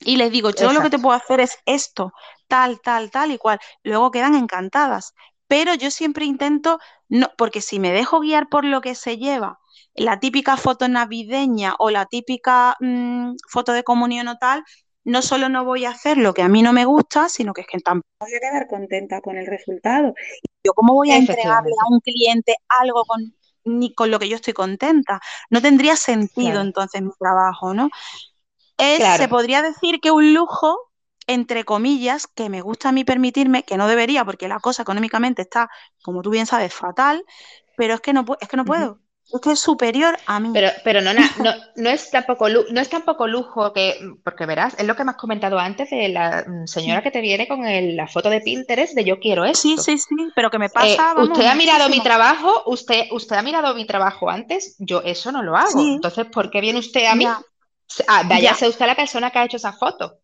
[SPEAKER 1] Y les digo, yo lo que te puedo hacer es esto, tal, tal, tal y cual. Luego quedan encantadas. Pero yo siempre intento, no, porque si me dejo guiar por lo que se lleva, la típica foto navideña o la típica mm, foto de comunión o tal, no solo no voy a hacer lo que a mí no me gusta, sino que es que tampoco voy a quedar contenta con el resultado. Yo, ¿cómo voy a entregarle a un cliente algo con, ni con lo que yo estoy contenta? No tendría sentido
[SPEAKER 2] Claro.
[SPEAKER 1] entonces mi trabajo, ¿no? Es, se
[SPEAKER 2] Claro.
[SPEAKER 1] podría decir que un lujo, entre comillas, que me gusta a mí permitirme, que no debería, porque la cosa económicamente está, como tú bien sabes, fatal, pero es que no, es que no puedo. Que es superior a mí.
[SPEAKER 2] Pero, pero no, no, no es tampoco, no es tampoco lujo que, porque verás, es lo que me has comentado antes de la mm, señora que te viene con el- la foto de Pinterest de yo quiero
[SPEAKER 1] Sí,
[SPEAKER 2] esto.
[SPEAKER 1] sí, sí, pero que me
[SPEAKER 2] Eh,
[SPEAKER 1] pasa, vamos,
[SPEAKER 2] usted ha mirado mi trabajo, usted, usted ha mirado mi trabajo antes, yo eso no lo hago.
[SPEAKER 1] Sí,
[SPEAKER 2] Entonces, ¿por qué viene usted a mí?
[SPEAKER 1] ya,
[SPEAKER 2] Se- Ah,
[SPEAKER 1] ya,
[SPEAKER 2] váyase usted la persona que ha hecho esa foto.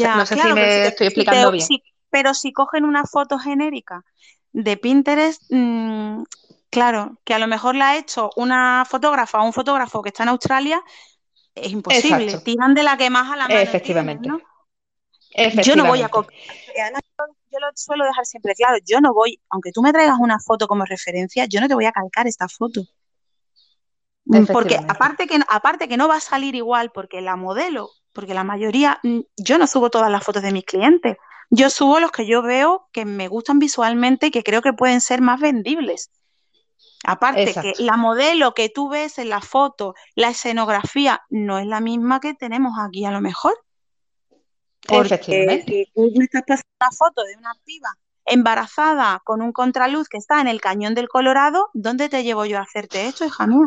[SPEAKER 1] Ya,
[SPEAKER 2] No sé si
[SPEAKER 1] claro, pero si
[SPEAKER 2] me estoy
[SPEAKER 1] si
[SPEAKER 2] explicando bien.
[SPEAKER 1] si- pero si cogen una foto genérica de Pinterest, mm, claro, que a lo mejor la ha hecho una fotógrafa o un fotógrafo que está en Australia, es imposible.
[SPEAKER 2] Exacto,
[SPEAKER 1] Tiran de la que más a la mano tienen,
[SPEAKER 2] efectivamente.
[SPEAKER 1] Yo no voy a copiar. Yo, lo suelo dejar siempre claro. Yo no voy, aunque tú me traigas una foto como referencia, yo no te voy a calcar esta foto. Mm, Porque aparte que, aparte que no va a salir igual, porque la modelo, porque la mayoría, mm, yo no subo todas las fotos de mis clientes. Yo subo los que yo veo que me gustan visualmente y que creo que pueden ser más vendibles. Aparte que la modelo que tú ves en la foto, la escenografía, no es la misma que tenemos aquí a lo mejor. Porque si tú me estás pasando una foto de una piba embarazada con un contraluz que está en el cañón del Colorado, ¿dónde te llevo yo a hacerte esto, hija mía?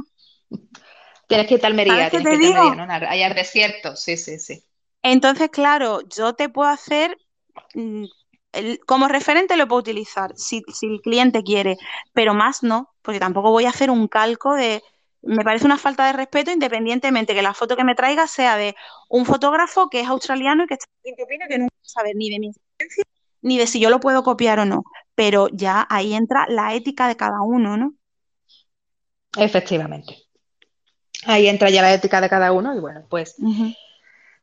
[SPEAKER 2] Tienes que ir a Almería, tienes que ir a Almería, ¿no? Allá al desierto, sí, sí, sí.
[SPEAKER 1] Entonces, claro, yo te puedo hacer, mm, como referente lo puedo utilizar si, si el cliente quiere, pero más no, porque tampoco voy a hacer un calco de, me parece una falta de respeto independientemente que la foto que me traiga sea de un fotógrafo que es australiano y que está en que no sabe ni de mi existencia ni de si yo lo puedo copiar o no. Pero ya ahí entra la ética de cada uno, ¿no?
[SPEAKER 2] Efectivamente. Ahí entra ya la ética de cada uno y bueno, pues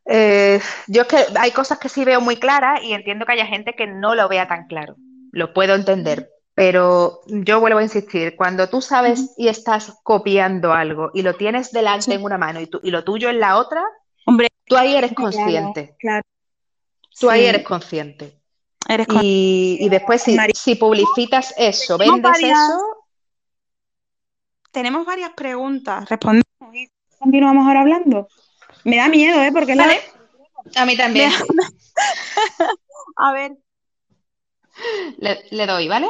[SPEAKER 2] eh, yo es que hay cosas que sí veo muy claras y entiendo que haya gente que no lo vea tan claro. Lo puedo entender, pero yo vuelvo a insistir, cuando tú sabes y estás copiando algo y lo tienes delante en una mano y, y, lo tuyo en la otra, Hombre, tú ahí eres consciente. Claro, Tú ahí eres consciente. Eres y, y, después si, si publicitas eso, vendes eso.
[SPEAKER 1] Tenemos varias preguntas. Respondemos y continuamos ahora hablando. Me da miedo, ¿eh? Porque
[SPEAKER 2] la... A mí también.
[SPEAKER 1] a ver.
[SPEAKER 2] Le, doy, ¿vale?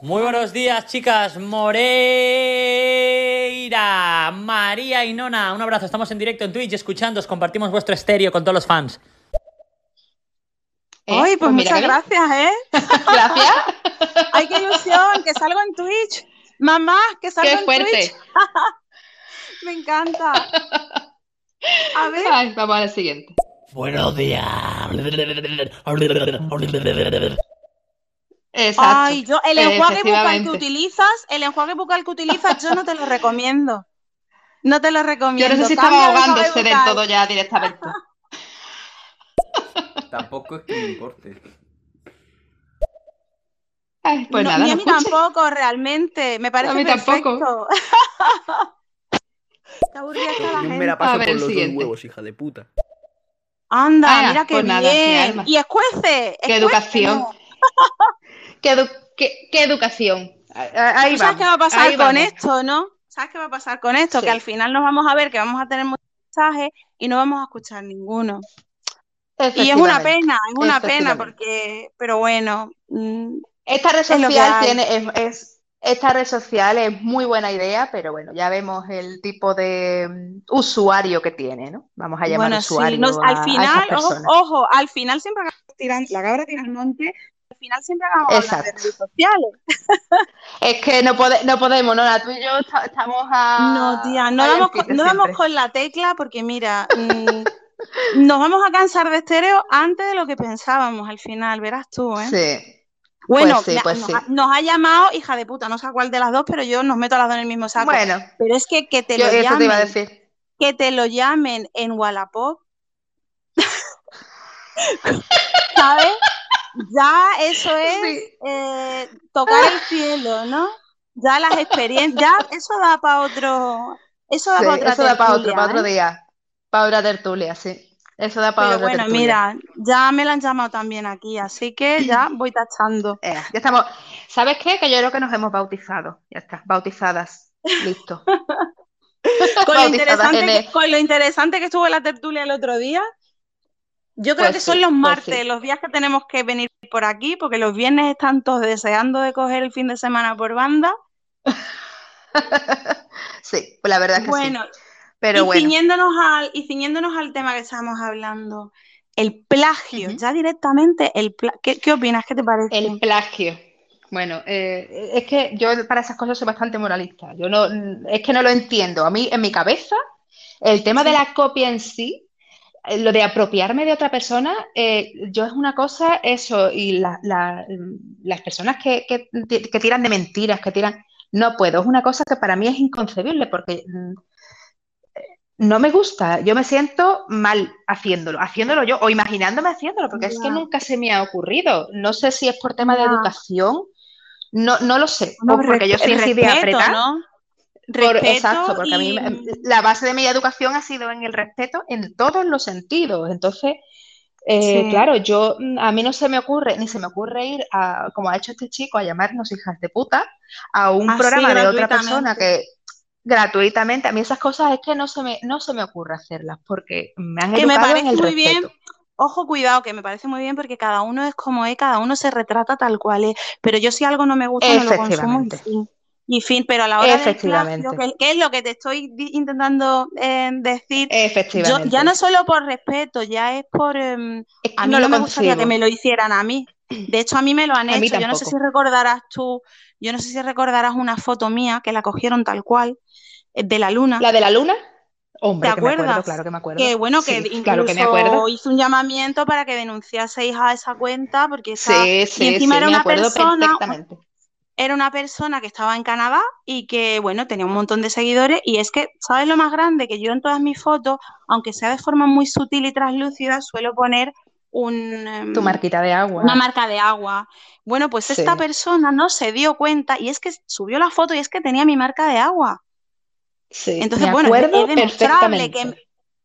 [SPEAKER 3] Muy buenos días, chicas. Moreira, María y Nona. Un abrazo. Estamos en directo en Twitch escuchando. Compartimos vuestro estéreo con todos los fans.
[SPEAKER 1] ¿Eh? Ay, pues, pues muchas gracias, ¿eh?
[SPEAKER 2] Gracias.
[SPEAKER 1] Ay, qué ilusión, que salgo en Twitch. Mamá, que salgo en Twitch. Me encanta. A ver.
[SPEAKER 2] Ay, vamos al siguiente.
[SPEAKER 3] Buenos días.
[SPEAKER 1] Exacto. Ay, yo, el enjuague bucal que utilizas, el enjuague bucal que utilizas, yo no te lo recomiendo. No te lo recomiendo.
[SPEAKER 2] Yo no sé si estaba ahogándose del todo ya directamente.
[SPEAKER 4] Tampoco es que me importe.
[SPEAKER 2] pues nada,
[SPEAKER 1] a mí tampoco, realmente. Me parece a mí perfecto. tampoco. Qué aburrida está la gente.
[SPEAKER 4] Me la paso por los dos huevos, hija de puta.
[SPEAKER 1] Anda, ah, mira qué pues bien. y escuece.
[SPEAKER 2] Qué educación. qué, qué, educación. Ahí
[SPEAKER 1] ¿Sabes qué va a pasar con esto, no? ¿Sabes qué va a pasar con esto? Que al final nos vamos a ver que vamos a tener muchos mensajes y no vamos a escuchar ninguno. Y es una pena, es una pena porque, pero bueno.
[SPEAKER 2] Mm, esta red social tiene, es, esta red social es muy buena idea, pero bueno, ya vemos el tipo de mm, usuario que tiene, ¿no? Vamos a llamar usuario.
[SPEAKER 1] al final, ojo, al final siempre la cabra tira al monte, al final siempre acabamos hablando de redes sociales.
[SPEAKER 2] Es que no, no podemos, ¿no? Tú y yo estamos a.
[SPEAKER 1] No, tía, no, damos con, no damos con la tecla porque mira. Mm, nos vamos a cansar de estéreo antes de lo que pensábamos al final, verás tú, ¿eh?
[SPEAKER 2] Sí.
[SPEAKER 1] Bueno, pues pues nos, ha llamado hija de puta, no sé cuál de las dos, pero yo nos meto a las dos en el mismo saco. Bueno, pero es que que te lo llamen, que te lo llamen en Wallapop, ¿sabes? Ya eso es eh, tocar el cielo, ¿no? Ya las experiencias, ya eso da para otro, eso da para
[SPEAKER 2] eso da para otro, para otro ¿eh? día. Para tertulia, sí. Eso da para
[SPEAKER 1] Pero bueno, mira, ya me la han llamado también aquí, así que ya voy tachando.
[SPEAKER 2] ya estamos. ¿Sabes qué? Que yo creo que nos hemos bautizado. Ya está, bautizadas. Listo.
[SPEAKER 1] con, lo interesante que, con, lo interesante que, estuvo la tertulia el otro día. Yo creo pues que son los pues martes, los días que tenemos que venir por aquí, porque los viernes están todos deseando de coger el fin de semana por banda.
[SPEAKER 2] sí, pues la verdad que bueno, sí
[SPEAKER 1] y, ciñéndonos al, y ciñéndonos al tema que estamos hablando, el plagio, ya directamente, el ¿Qué, opinas? ¿Qué te parece?
[SPEAKER 2] El plagio. Bueno, eh, es que yo para esas cosas soy bastante moralista. Yo no, es que no lo entiendo. A mí, en mi cabeza, el tema de la copia en sí, lo de apropiarme de otra persona, eh, yo es una cosa, eso, y las personas que, que, tiran de mentiras, que tiran, no puedo, es una cosa que para mí es inconcebible, porque mm, no me gusta, yo me siento mal haciéndolo, haciéndolo yo o imaginándome haciéndolo, porque es que nunca se me ha ocurrido. No sé si es por tema de educación, no, no lo sé, porque yo soy así de apretar. ¿no? Exacto, porque a mí la base de mi educación ha sido en el respeto en todos los sentidos. Entonces, eh, claro, yo a mí no se me ocurre, ni se me ocurre ir a, como ha hecho este chico, a llamarnos hijas de puta, a un programa de otra persona que gratuitamente. A mí esas cosas es que no se me, no se me ocurre hacerlas porque me han educado me parece en el muy bien,
[SPEAKER 1] ojo, cuidado, que me parece muy bien porque cada uno es como es, cada uno se retrata tal cual es. Pero yo si algo no me gusta, no lo consumo y. Y fin, pero a la hora del plagio, que, es lo que te estoy intentando eh, decir, yo, ya no solo por respeto, ya es por... Em, a mí no, me gustaría que me lo hicieran a mí. De hecho, a mí me lo han hecho. Yo no sé si recordarás tú, yo no sé si recordarás una foto mía que la cogieron tal cual, eh, de la luna.
[SPEAKER 2] ¿La de la luna?
[SPEAKER 1] Hombre, ¿Te acuerdas?
[SPEAKER 2] claro que me acuerdo.
[SPEAKER 1] Que bueno, que incluso hizo un llamamiento para que denunciaseis a esa cuenta, porque
[SPEAKER 2] sí, sí, y encima era una persona.
[SPEAKER 1] Era una persona que estaba en Canadá y que, bueno, tenía un montón de seguidores. Y es que, ¿sabes lo más grande? Que yo en todas mis fotos, aunque sea de forma muy sutil y translúcida, suelo poner un, em,
[SPEAKER 2] tu marquita de agua.
[SPEAKER 1] Una marca de agua. Bueno, pues esta persona no se dio cuenta y es que subió la foto y es que tenía mi marca de agua.
[SPEAKER 2] Sí, Entonces, bueno, es demostrable
[SPEAKER 1] que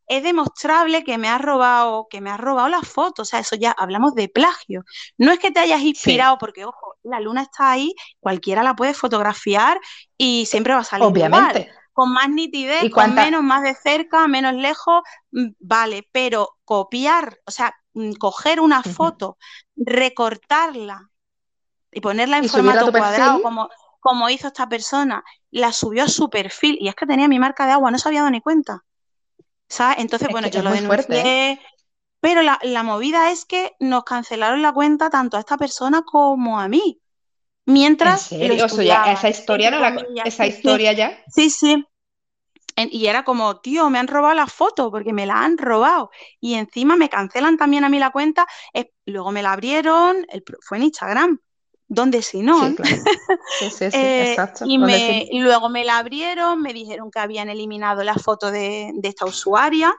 [SPEAKER 1] es demostrable que me ha robado, que me ha robado la foto. O sea, eso ya hablamos de plagio. No es que te hayas inspirado, porque ojo, la luna está ahí, cualquiera la puede fotografiar y siempre va a salir Obviamente. Con más nitidez, con menos, más de cerca, menos lejos, mm, vale, pero copiar, o sea, mm, coger una foto, recortarla y ponerla en formato cuadrado, como, como hizo esta persona, la subió a su perfil y es que tenía mi marca de agua, no se había dado ni cuenta. ¿Sabes? Entonces, bueno, yo lo denuncié. ¿eh? Pero la, movida es que nos cancelaron la cuenta tanto a esta persona como a mí. Mientras.
[SPEAKER 2] esa historia no la, esa historia ya.
[SPEAKER 1] Sí, sí. Y era como, tío, me han robado la foto porque me la han robado. Y encima me cancelan también a mí la cuenta. luego me la abrieron, fue en Instagram. ¿Dónde si no? Sí,
[SPEAKER 2] sí, sí, eh, exacto.
[SPEAKER 1] Y, luego me la abrieron, me dijeron que habían eliminado la foto de, esta usuaria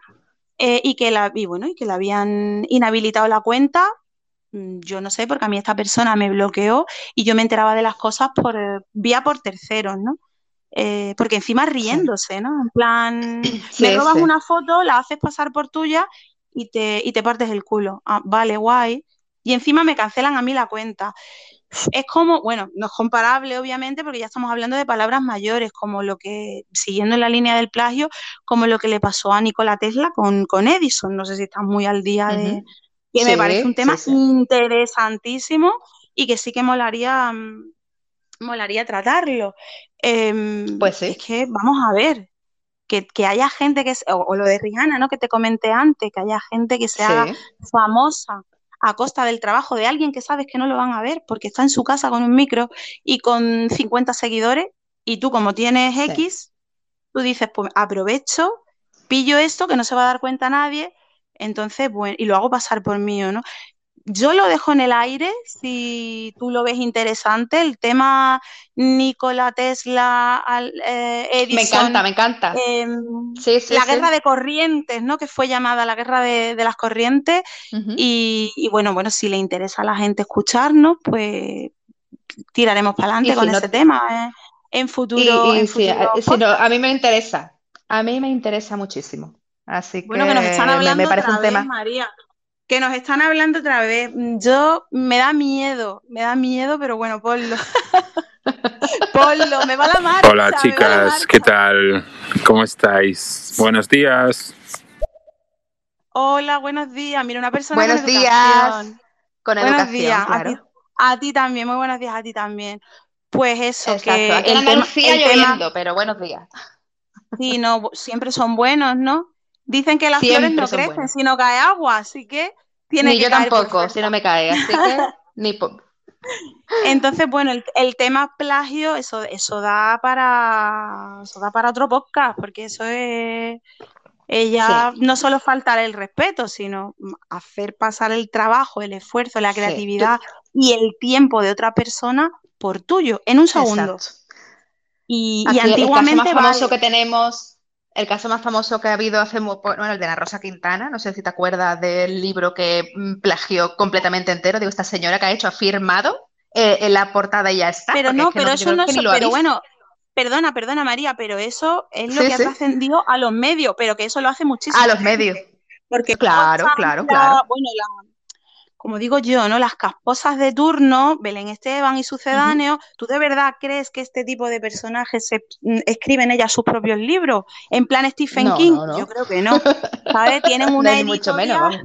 [SPEAKER 1] eh, y que la bueno, y que la habían inhabilitado la cuenta. Mm, yo no sé, porque a mí esta persona me bloqueó y yo me enteraba de las cosas por vía por terceros, ¿no? Eh, porque encima riéndose, ¿no? En plan, me robas una foto, la haces pasar por tuya y te, y te partes el culo. Ah, vale, guay. Y encima me cancelan a mí la cuenta es como, bueno, no es comparable obviamente porque ya estamos hablando de palabras mayores, como lo que, siguiendo la línea del plagio, como lo que le pasó a Nikola Tesla con, con Edison. No sé si estás muy al día de... Que me parece un tema interesantísimo y que sí que molaría, mm, molaría tratarlo. Em,
[SPEAKER 2] pues sí.
[SPEAKER 1] Es que vamos a ver, que, haya gente que, o, lo de Rihanna, ¿no? Que te comenté antes, que haya gente que se haga famosa a costa del trabajo de alguien que sabes que no lo van a ver porque está en su casa con un micro y con 50 seguidores y tú como tienes X, tú dices, pues aprovecho, pillo esto que no se va a dar cuenta nadie, entonces, bueno, y lo hago pasar por mío, ¿no? Yo lo dejo en el aire si tú lo ves interesante. El tema Nikola Tesla, eh, Edison.
[SPEAKER 2] Me encanta, me encanta.
[SPEAKER 1] Em, la guerra de corrientes, ¿no? Que fue llamada la guerra de, las corrientes. y, bueno, bueno, si le interesa a la gente escucharnos, pues tiraremos para adelante con ese tema. ¿eh? En futuro.
[SPEAKER 2] a mí me interesa. A mí me interesa muchísimo. Así que,
[SPEAKER 1] bueno, que nos están hablando me parece un tema. María que nos están hablando otra vez. Yo me da miedo, me da miedo, pero bueno, ponlo. ponlo, me va la marcha.
[SPEAKER 5] Hola chicas, ¿qué tal? ¿Cómo estáis? Buenos días.
[SPEAKER 1] Hola, buenos días. Mira, una persona
[SPEAKER 2] buenos con días. Con
[SPEAKER 1] buenos días. A, ti, también, muy buenos días a ti también. Pues eso, que
[SPEAKER 2] Aquí en Andalucía lloviendo, pero buenos días.
[SPEAKER 1] Sí, no, siempre son buenos, ¿no? Dicen que las flores no crecen si no cae agua, así que tiene
[SPEAKER 2] ni
[SPEAKER 1] yo
[SPEAKER 2] tampoco, si no me cae, así que ni
[SPEAKER 1] Entonces, bueno, el, tema plagio, eso, eso da para eso da para otro podcast, porque eso es ella no solo faltar el respeto, sino hacer pasar el trabajo, el esfuerzo, la creatividad y el tiempo de otra persona por tuyo en un segundo. Y, antiguamente
[SPEAKER 2] el más famoso que tenemos el caso más famoso que ha habido hace muy bueno, el de la Rosa Quintana, no sé si te acuerdas del libro que mm, plagió completamente entero, digo, esta señora que ha hecho, ha firmado eh, en la portada y ya está.
[SPEAKER 1] Pero no, pero eso no, es, pero bueno, perdona, perdona María, pero eso es lo que ha trascendido a los medios, pero que eso lo hace muchísimo.
[SPEAKER 2] A los medios. Porque claro, claro, claro.
[SPEAKER 1] Bueno, la, como digo yo, ¿no? Las casposas de turno, Belén Esteban y sucedáneos, ¿tú de verdad crees que este tipo de personajes se, mm, escriben ellas sus propios libros? En plan Stephen King, yo creo que no. ¿Sabes? Tienen una
[SPEAKER 2] mucho menos,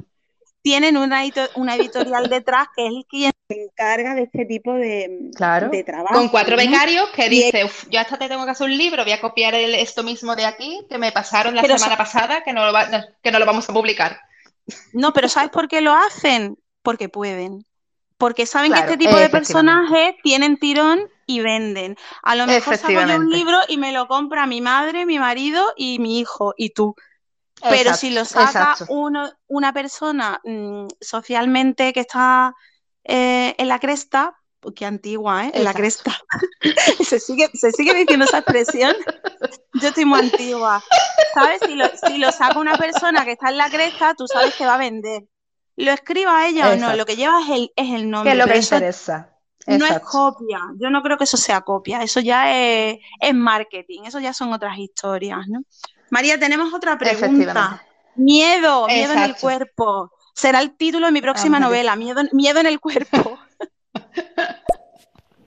[SPEAKER 1] tienen una, una editorial detrás que es el quien se encarga de este tipo de,
[SPEAKER 2] claro.
[SPEAKER 1] de trabajo.
[SPEAKER 2] Con cuatro becarios que dice, yo hasta te tengo que hacer un libro, voy a copiar esto mismo de aquí que me pasaron la semana pasada, que no, lo que no lo vamos a publicar.
[SPEAKER 1] No, pero ¿sabes por qué lo hacen? Porque pueden. Porque saben que este tipo de personajes tienen tirón y venden. A lo mejor saco yo un libro y me lo compra mi madre, mi marido y mi hijo y tú. Pero si lo saca uno, una persona mm, socialmente que está eh, en la cresta, pues qué antigua, ¿eh? En la cresta. se, sigue, se sigue diciendo esa expresión. Yo estoy muy antigua. ¿Sabes? Si lo, si lo saca una persona que está en la cresta, tú sabes que va a vender. Lo escriba ella o no, lo que lleva es el, es el nombre.
[SPEAKER 2] Que lo que interesa.
[SPEAKER 1] No es copia, yo no creo que eso sea copia, eso ya es, es marketing, eso ya son otras historias, ¿no? María, tenemos otra pregunta. Miedo, miedo en el cuerpo. Será el título de mi próxima novela, miedo, miedo en el cuerpo.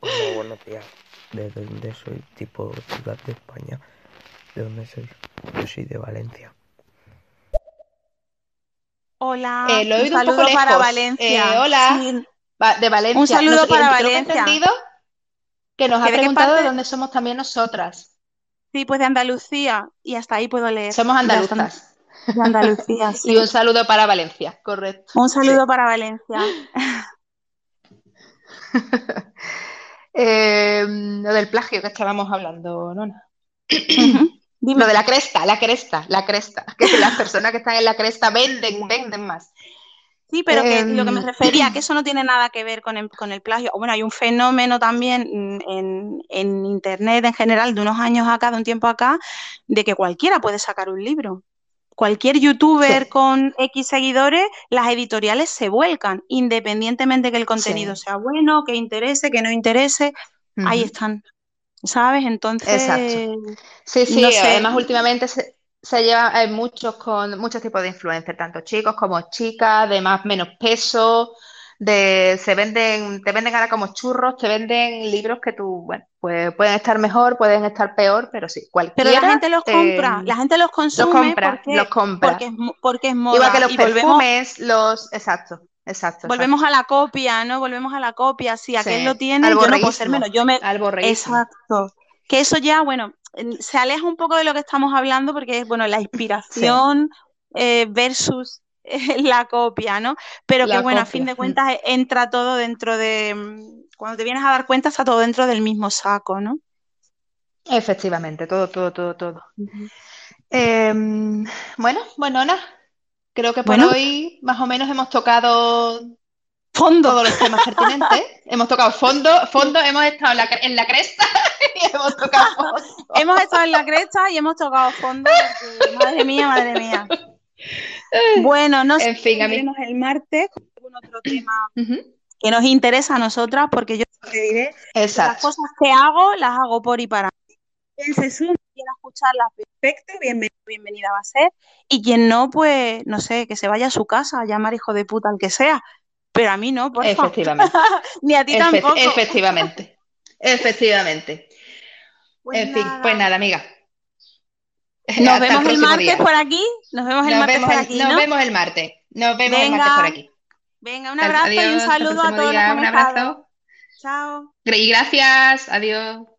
[SPEAKER 6] Hola, buenos días. ¿De dónde soy? Tipo ciudad de España. ¿De dónde soy? Yo soy de Valencia.
[SPEAKER 1] Hola,
[SPEAKER 2] eh, lo he un saludo para Valencia. Eh, hola, de Valencia.
[SPEAKER 1] Un saludo para Valencia.
[SPEAKER 2] Que, que nos ha preguntado de dónde somos también nosotras.
[SPEAKER 1] Sí, pues de Andalucía y hasta ahí puedo leer.
[SPEAKER 2] Somos andaluzas.
[SPEAKER 1] De Andalucía, sí.
[SPEAKER 2] Y un saludo para Valencia, correcto.
[SPEAKER 1] Un saludo para Valencia.
[SPEAKER 2] Eh, lo del plagio que estábamos hablando, Nona. Lo de la cresta, la cresta, la cresta. Que las personas que están en la cresta venden, venden más.
[SPEAKER 1] Sí, pero que lo que me em, refería, que eso no tiene nada que ver con el, con el plagio. Bueno, hay un fenómeno también en, en, Internet en general de unos años acá, de un tiempo acá, de que cualquiera puede sacar un libro. Cualquier youtuber con X seguidores, las editoriales se vuelcan, independientemente que el contenido sea bueno, que interese, que no interese, ahí están. ¿Sabes? Entonces.
[SPEAKER 2] Exacto. Sí, sí, además últimamente se, se lleva hay muchos con muchos tipos de influencers, tanto chicos como chicas, de más menos peso, de se venden, te venden ahora como churros, te venden libros que tú, bueno, pues pueden estar mejor, pueden estar peor, pero sí, cualquiera.
[SPEAKER 1] Pero la gente los compra,
[SPEAKER 2] eh,
[SPEAKER 1] la gente los consume
[SPEAKER 2] los compra,
[SPEAKER 1] porque,
[SPEAKER 2] los compra.
[SPEAKER 1] Porque, es, porque es moda.
[SPEAKER 2] Igual que los perfumes, los, exacto. Exacto,
[SPEAKER 1] Volvemos a la copia, ¿no? Volvemos a la copia. Si aquel lo tiene, yo no puedo. Yo me... Exacto. Que eso ya, bueno, se aleja un poco de lo que estamos hablando porque es, bueno, la inspiración eh, versus eh, la copia, ¿no? Pero que, bueno, a fin de cuentas entra todo dentro de, mm, cuando te vienes a dar cuenta, está todo dentro del mismo saco, ¿no?
[SPEAKER 2] Efectivamente, todo, todo, todo, todo. Em, bueno, bueno, Ana, creo que por hoy más o menos hemos tocado
[SPEAKER 1] fondo.
[SPEAKER 2] todos los temas pertinentes. hemos tocado fondo, fondo, hemos estado en la cresta hemos tocado fondo.
[SPEAKER 1] hemos estado en la cresta y hemos tocado fondo. madre mía, madre mía. Bueno, no sé
[SPEAKER 2] fin, si
[SPEAKER 1] el martes con algún otro tema que nos interesa a nosotras, porque yo te diré las cosas que hago, las hago por y para. Quien se sume, quiera escucharlas, perfecto, bienvenida va a ser. Y quien no, pues, no sé, que se vaya a su casa a llamar hijo de puta al que sea. Pero a mí no, por
[SPEAKER 2] favor. Efectivamente.
[SPEAKER 1] Ni a ti tampoco.
[SPEAKER 2] Efectivamente. Efectivamente.
[SPEAKER 1] Pues
[SPEAKER 2] en fin, pues nada, amiga.
[SPEAKER 1] Nos vemos el martes por aquí. Nos vemos el martes por aquí.
[SPEAKER 2] Nos vemos el martes. Nos vemos el martes por aquí.
[SPEAKER 1] Venga, un abrazo y un saludo a todos.
[SPEAKER 2] un abrazo.
[SPEAKER 1] Chao.
[SPEAKER 2] Y gracias. Adiós.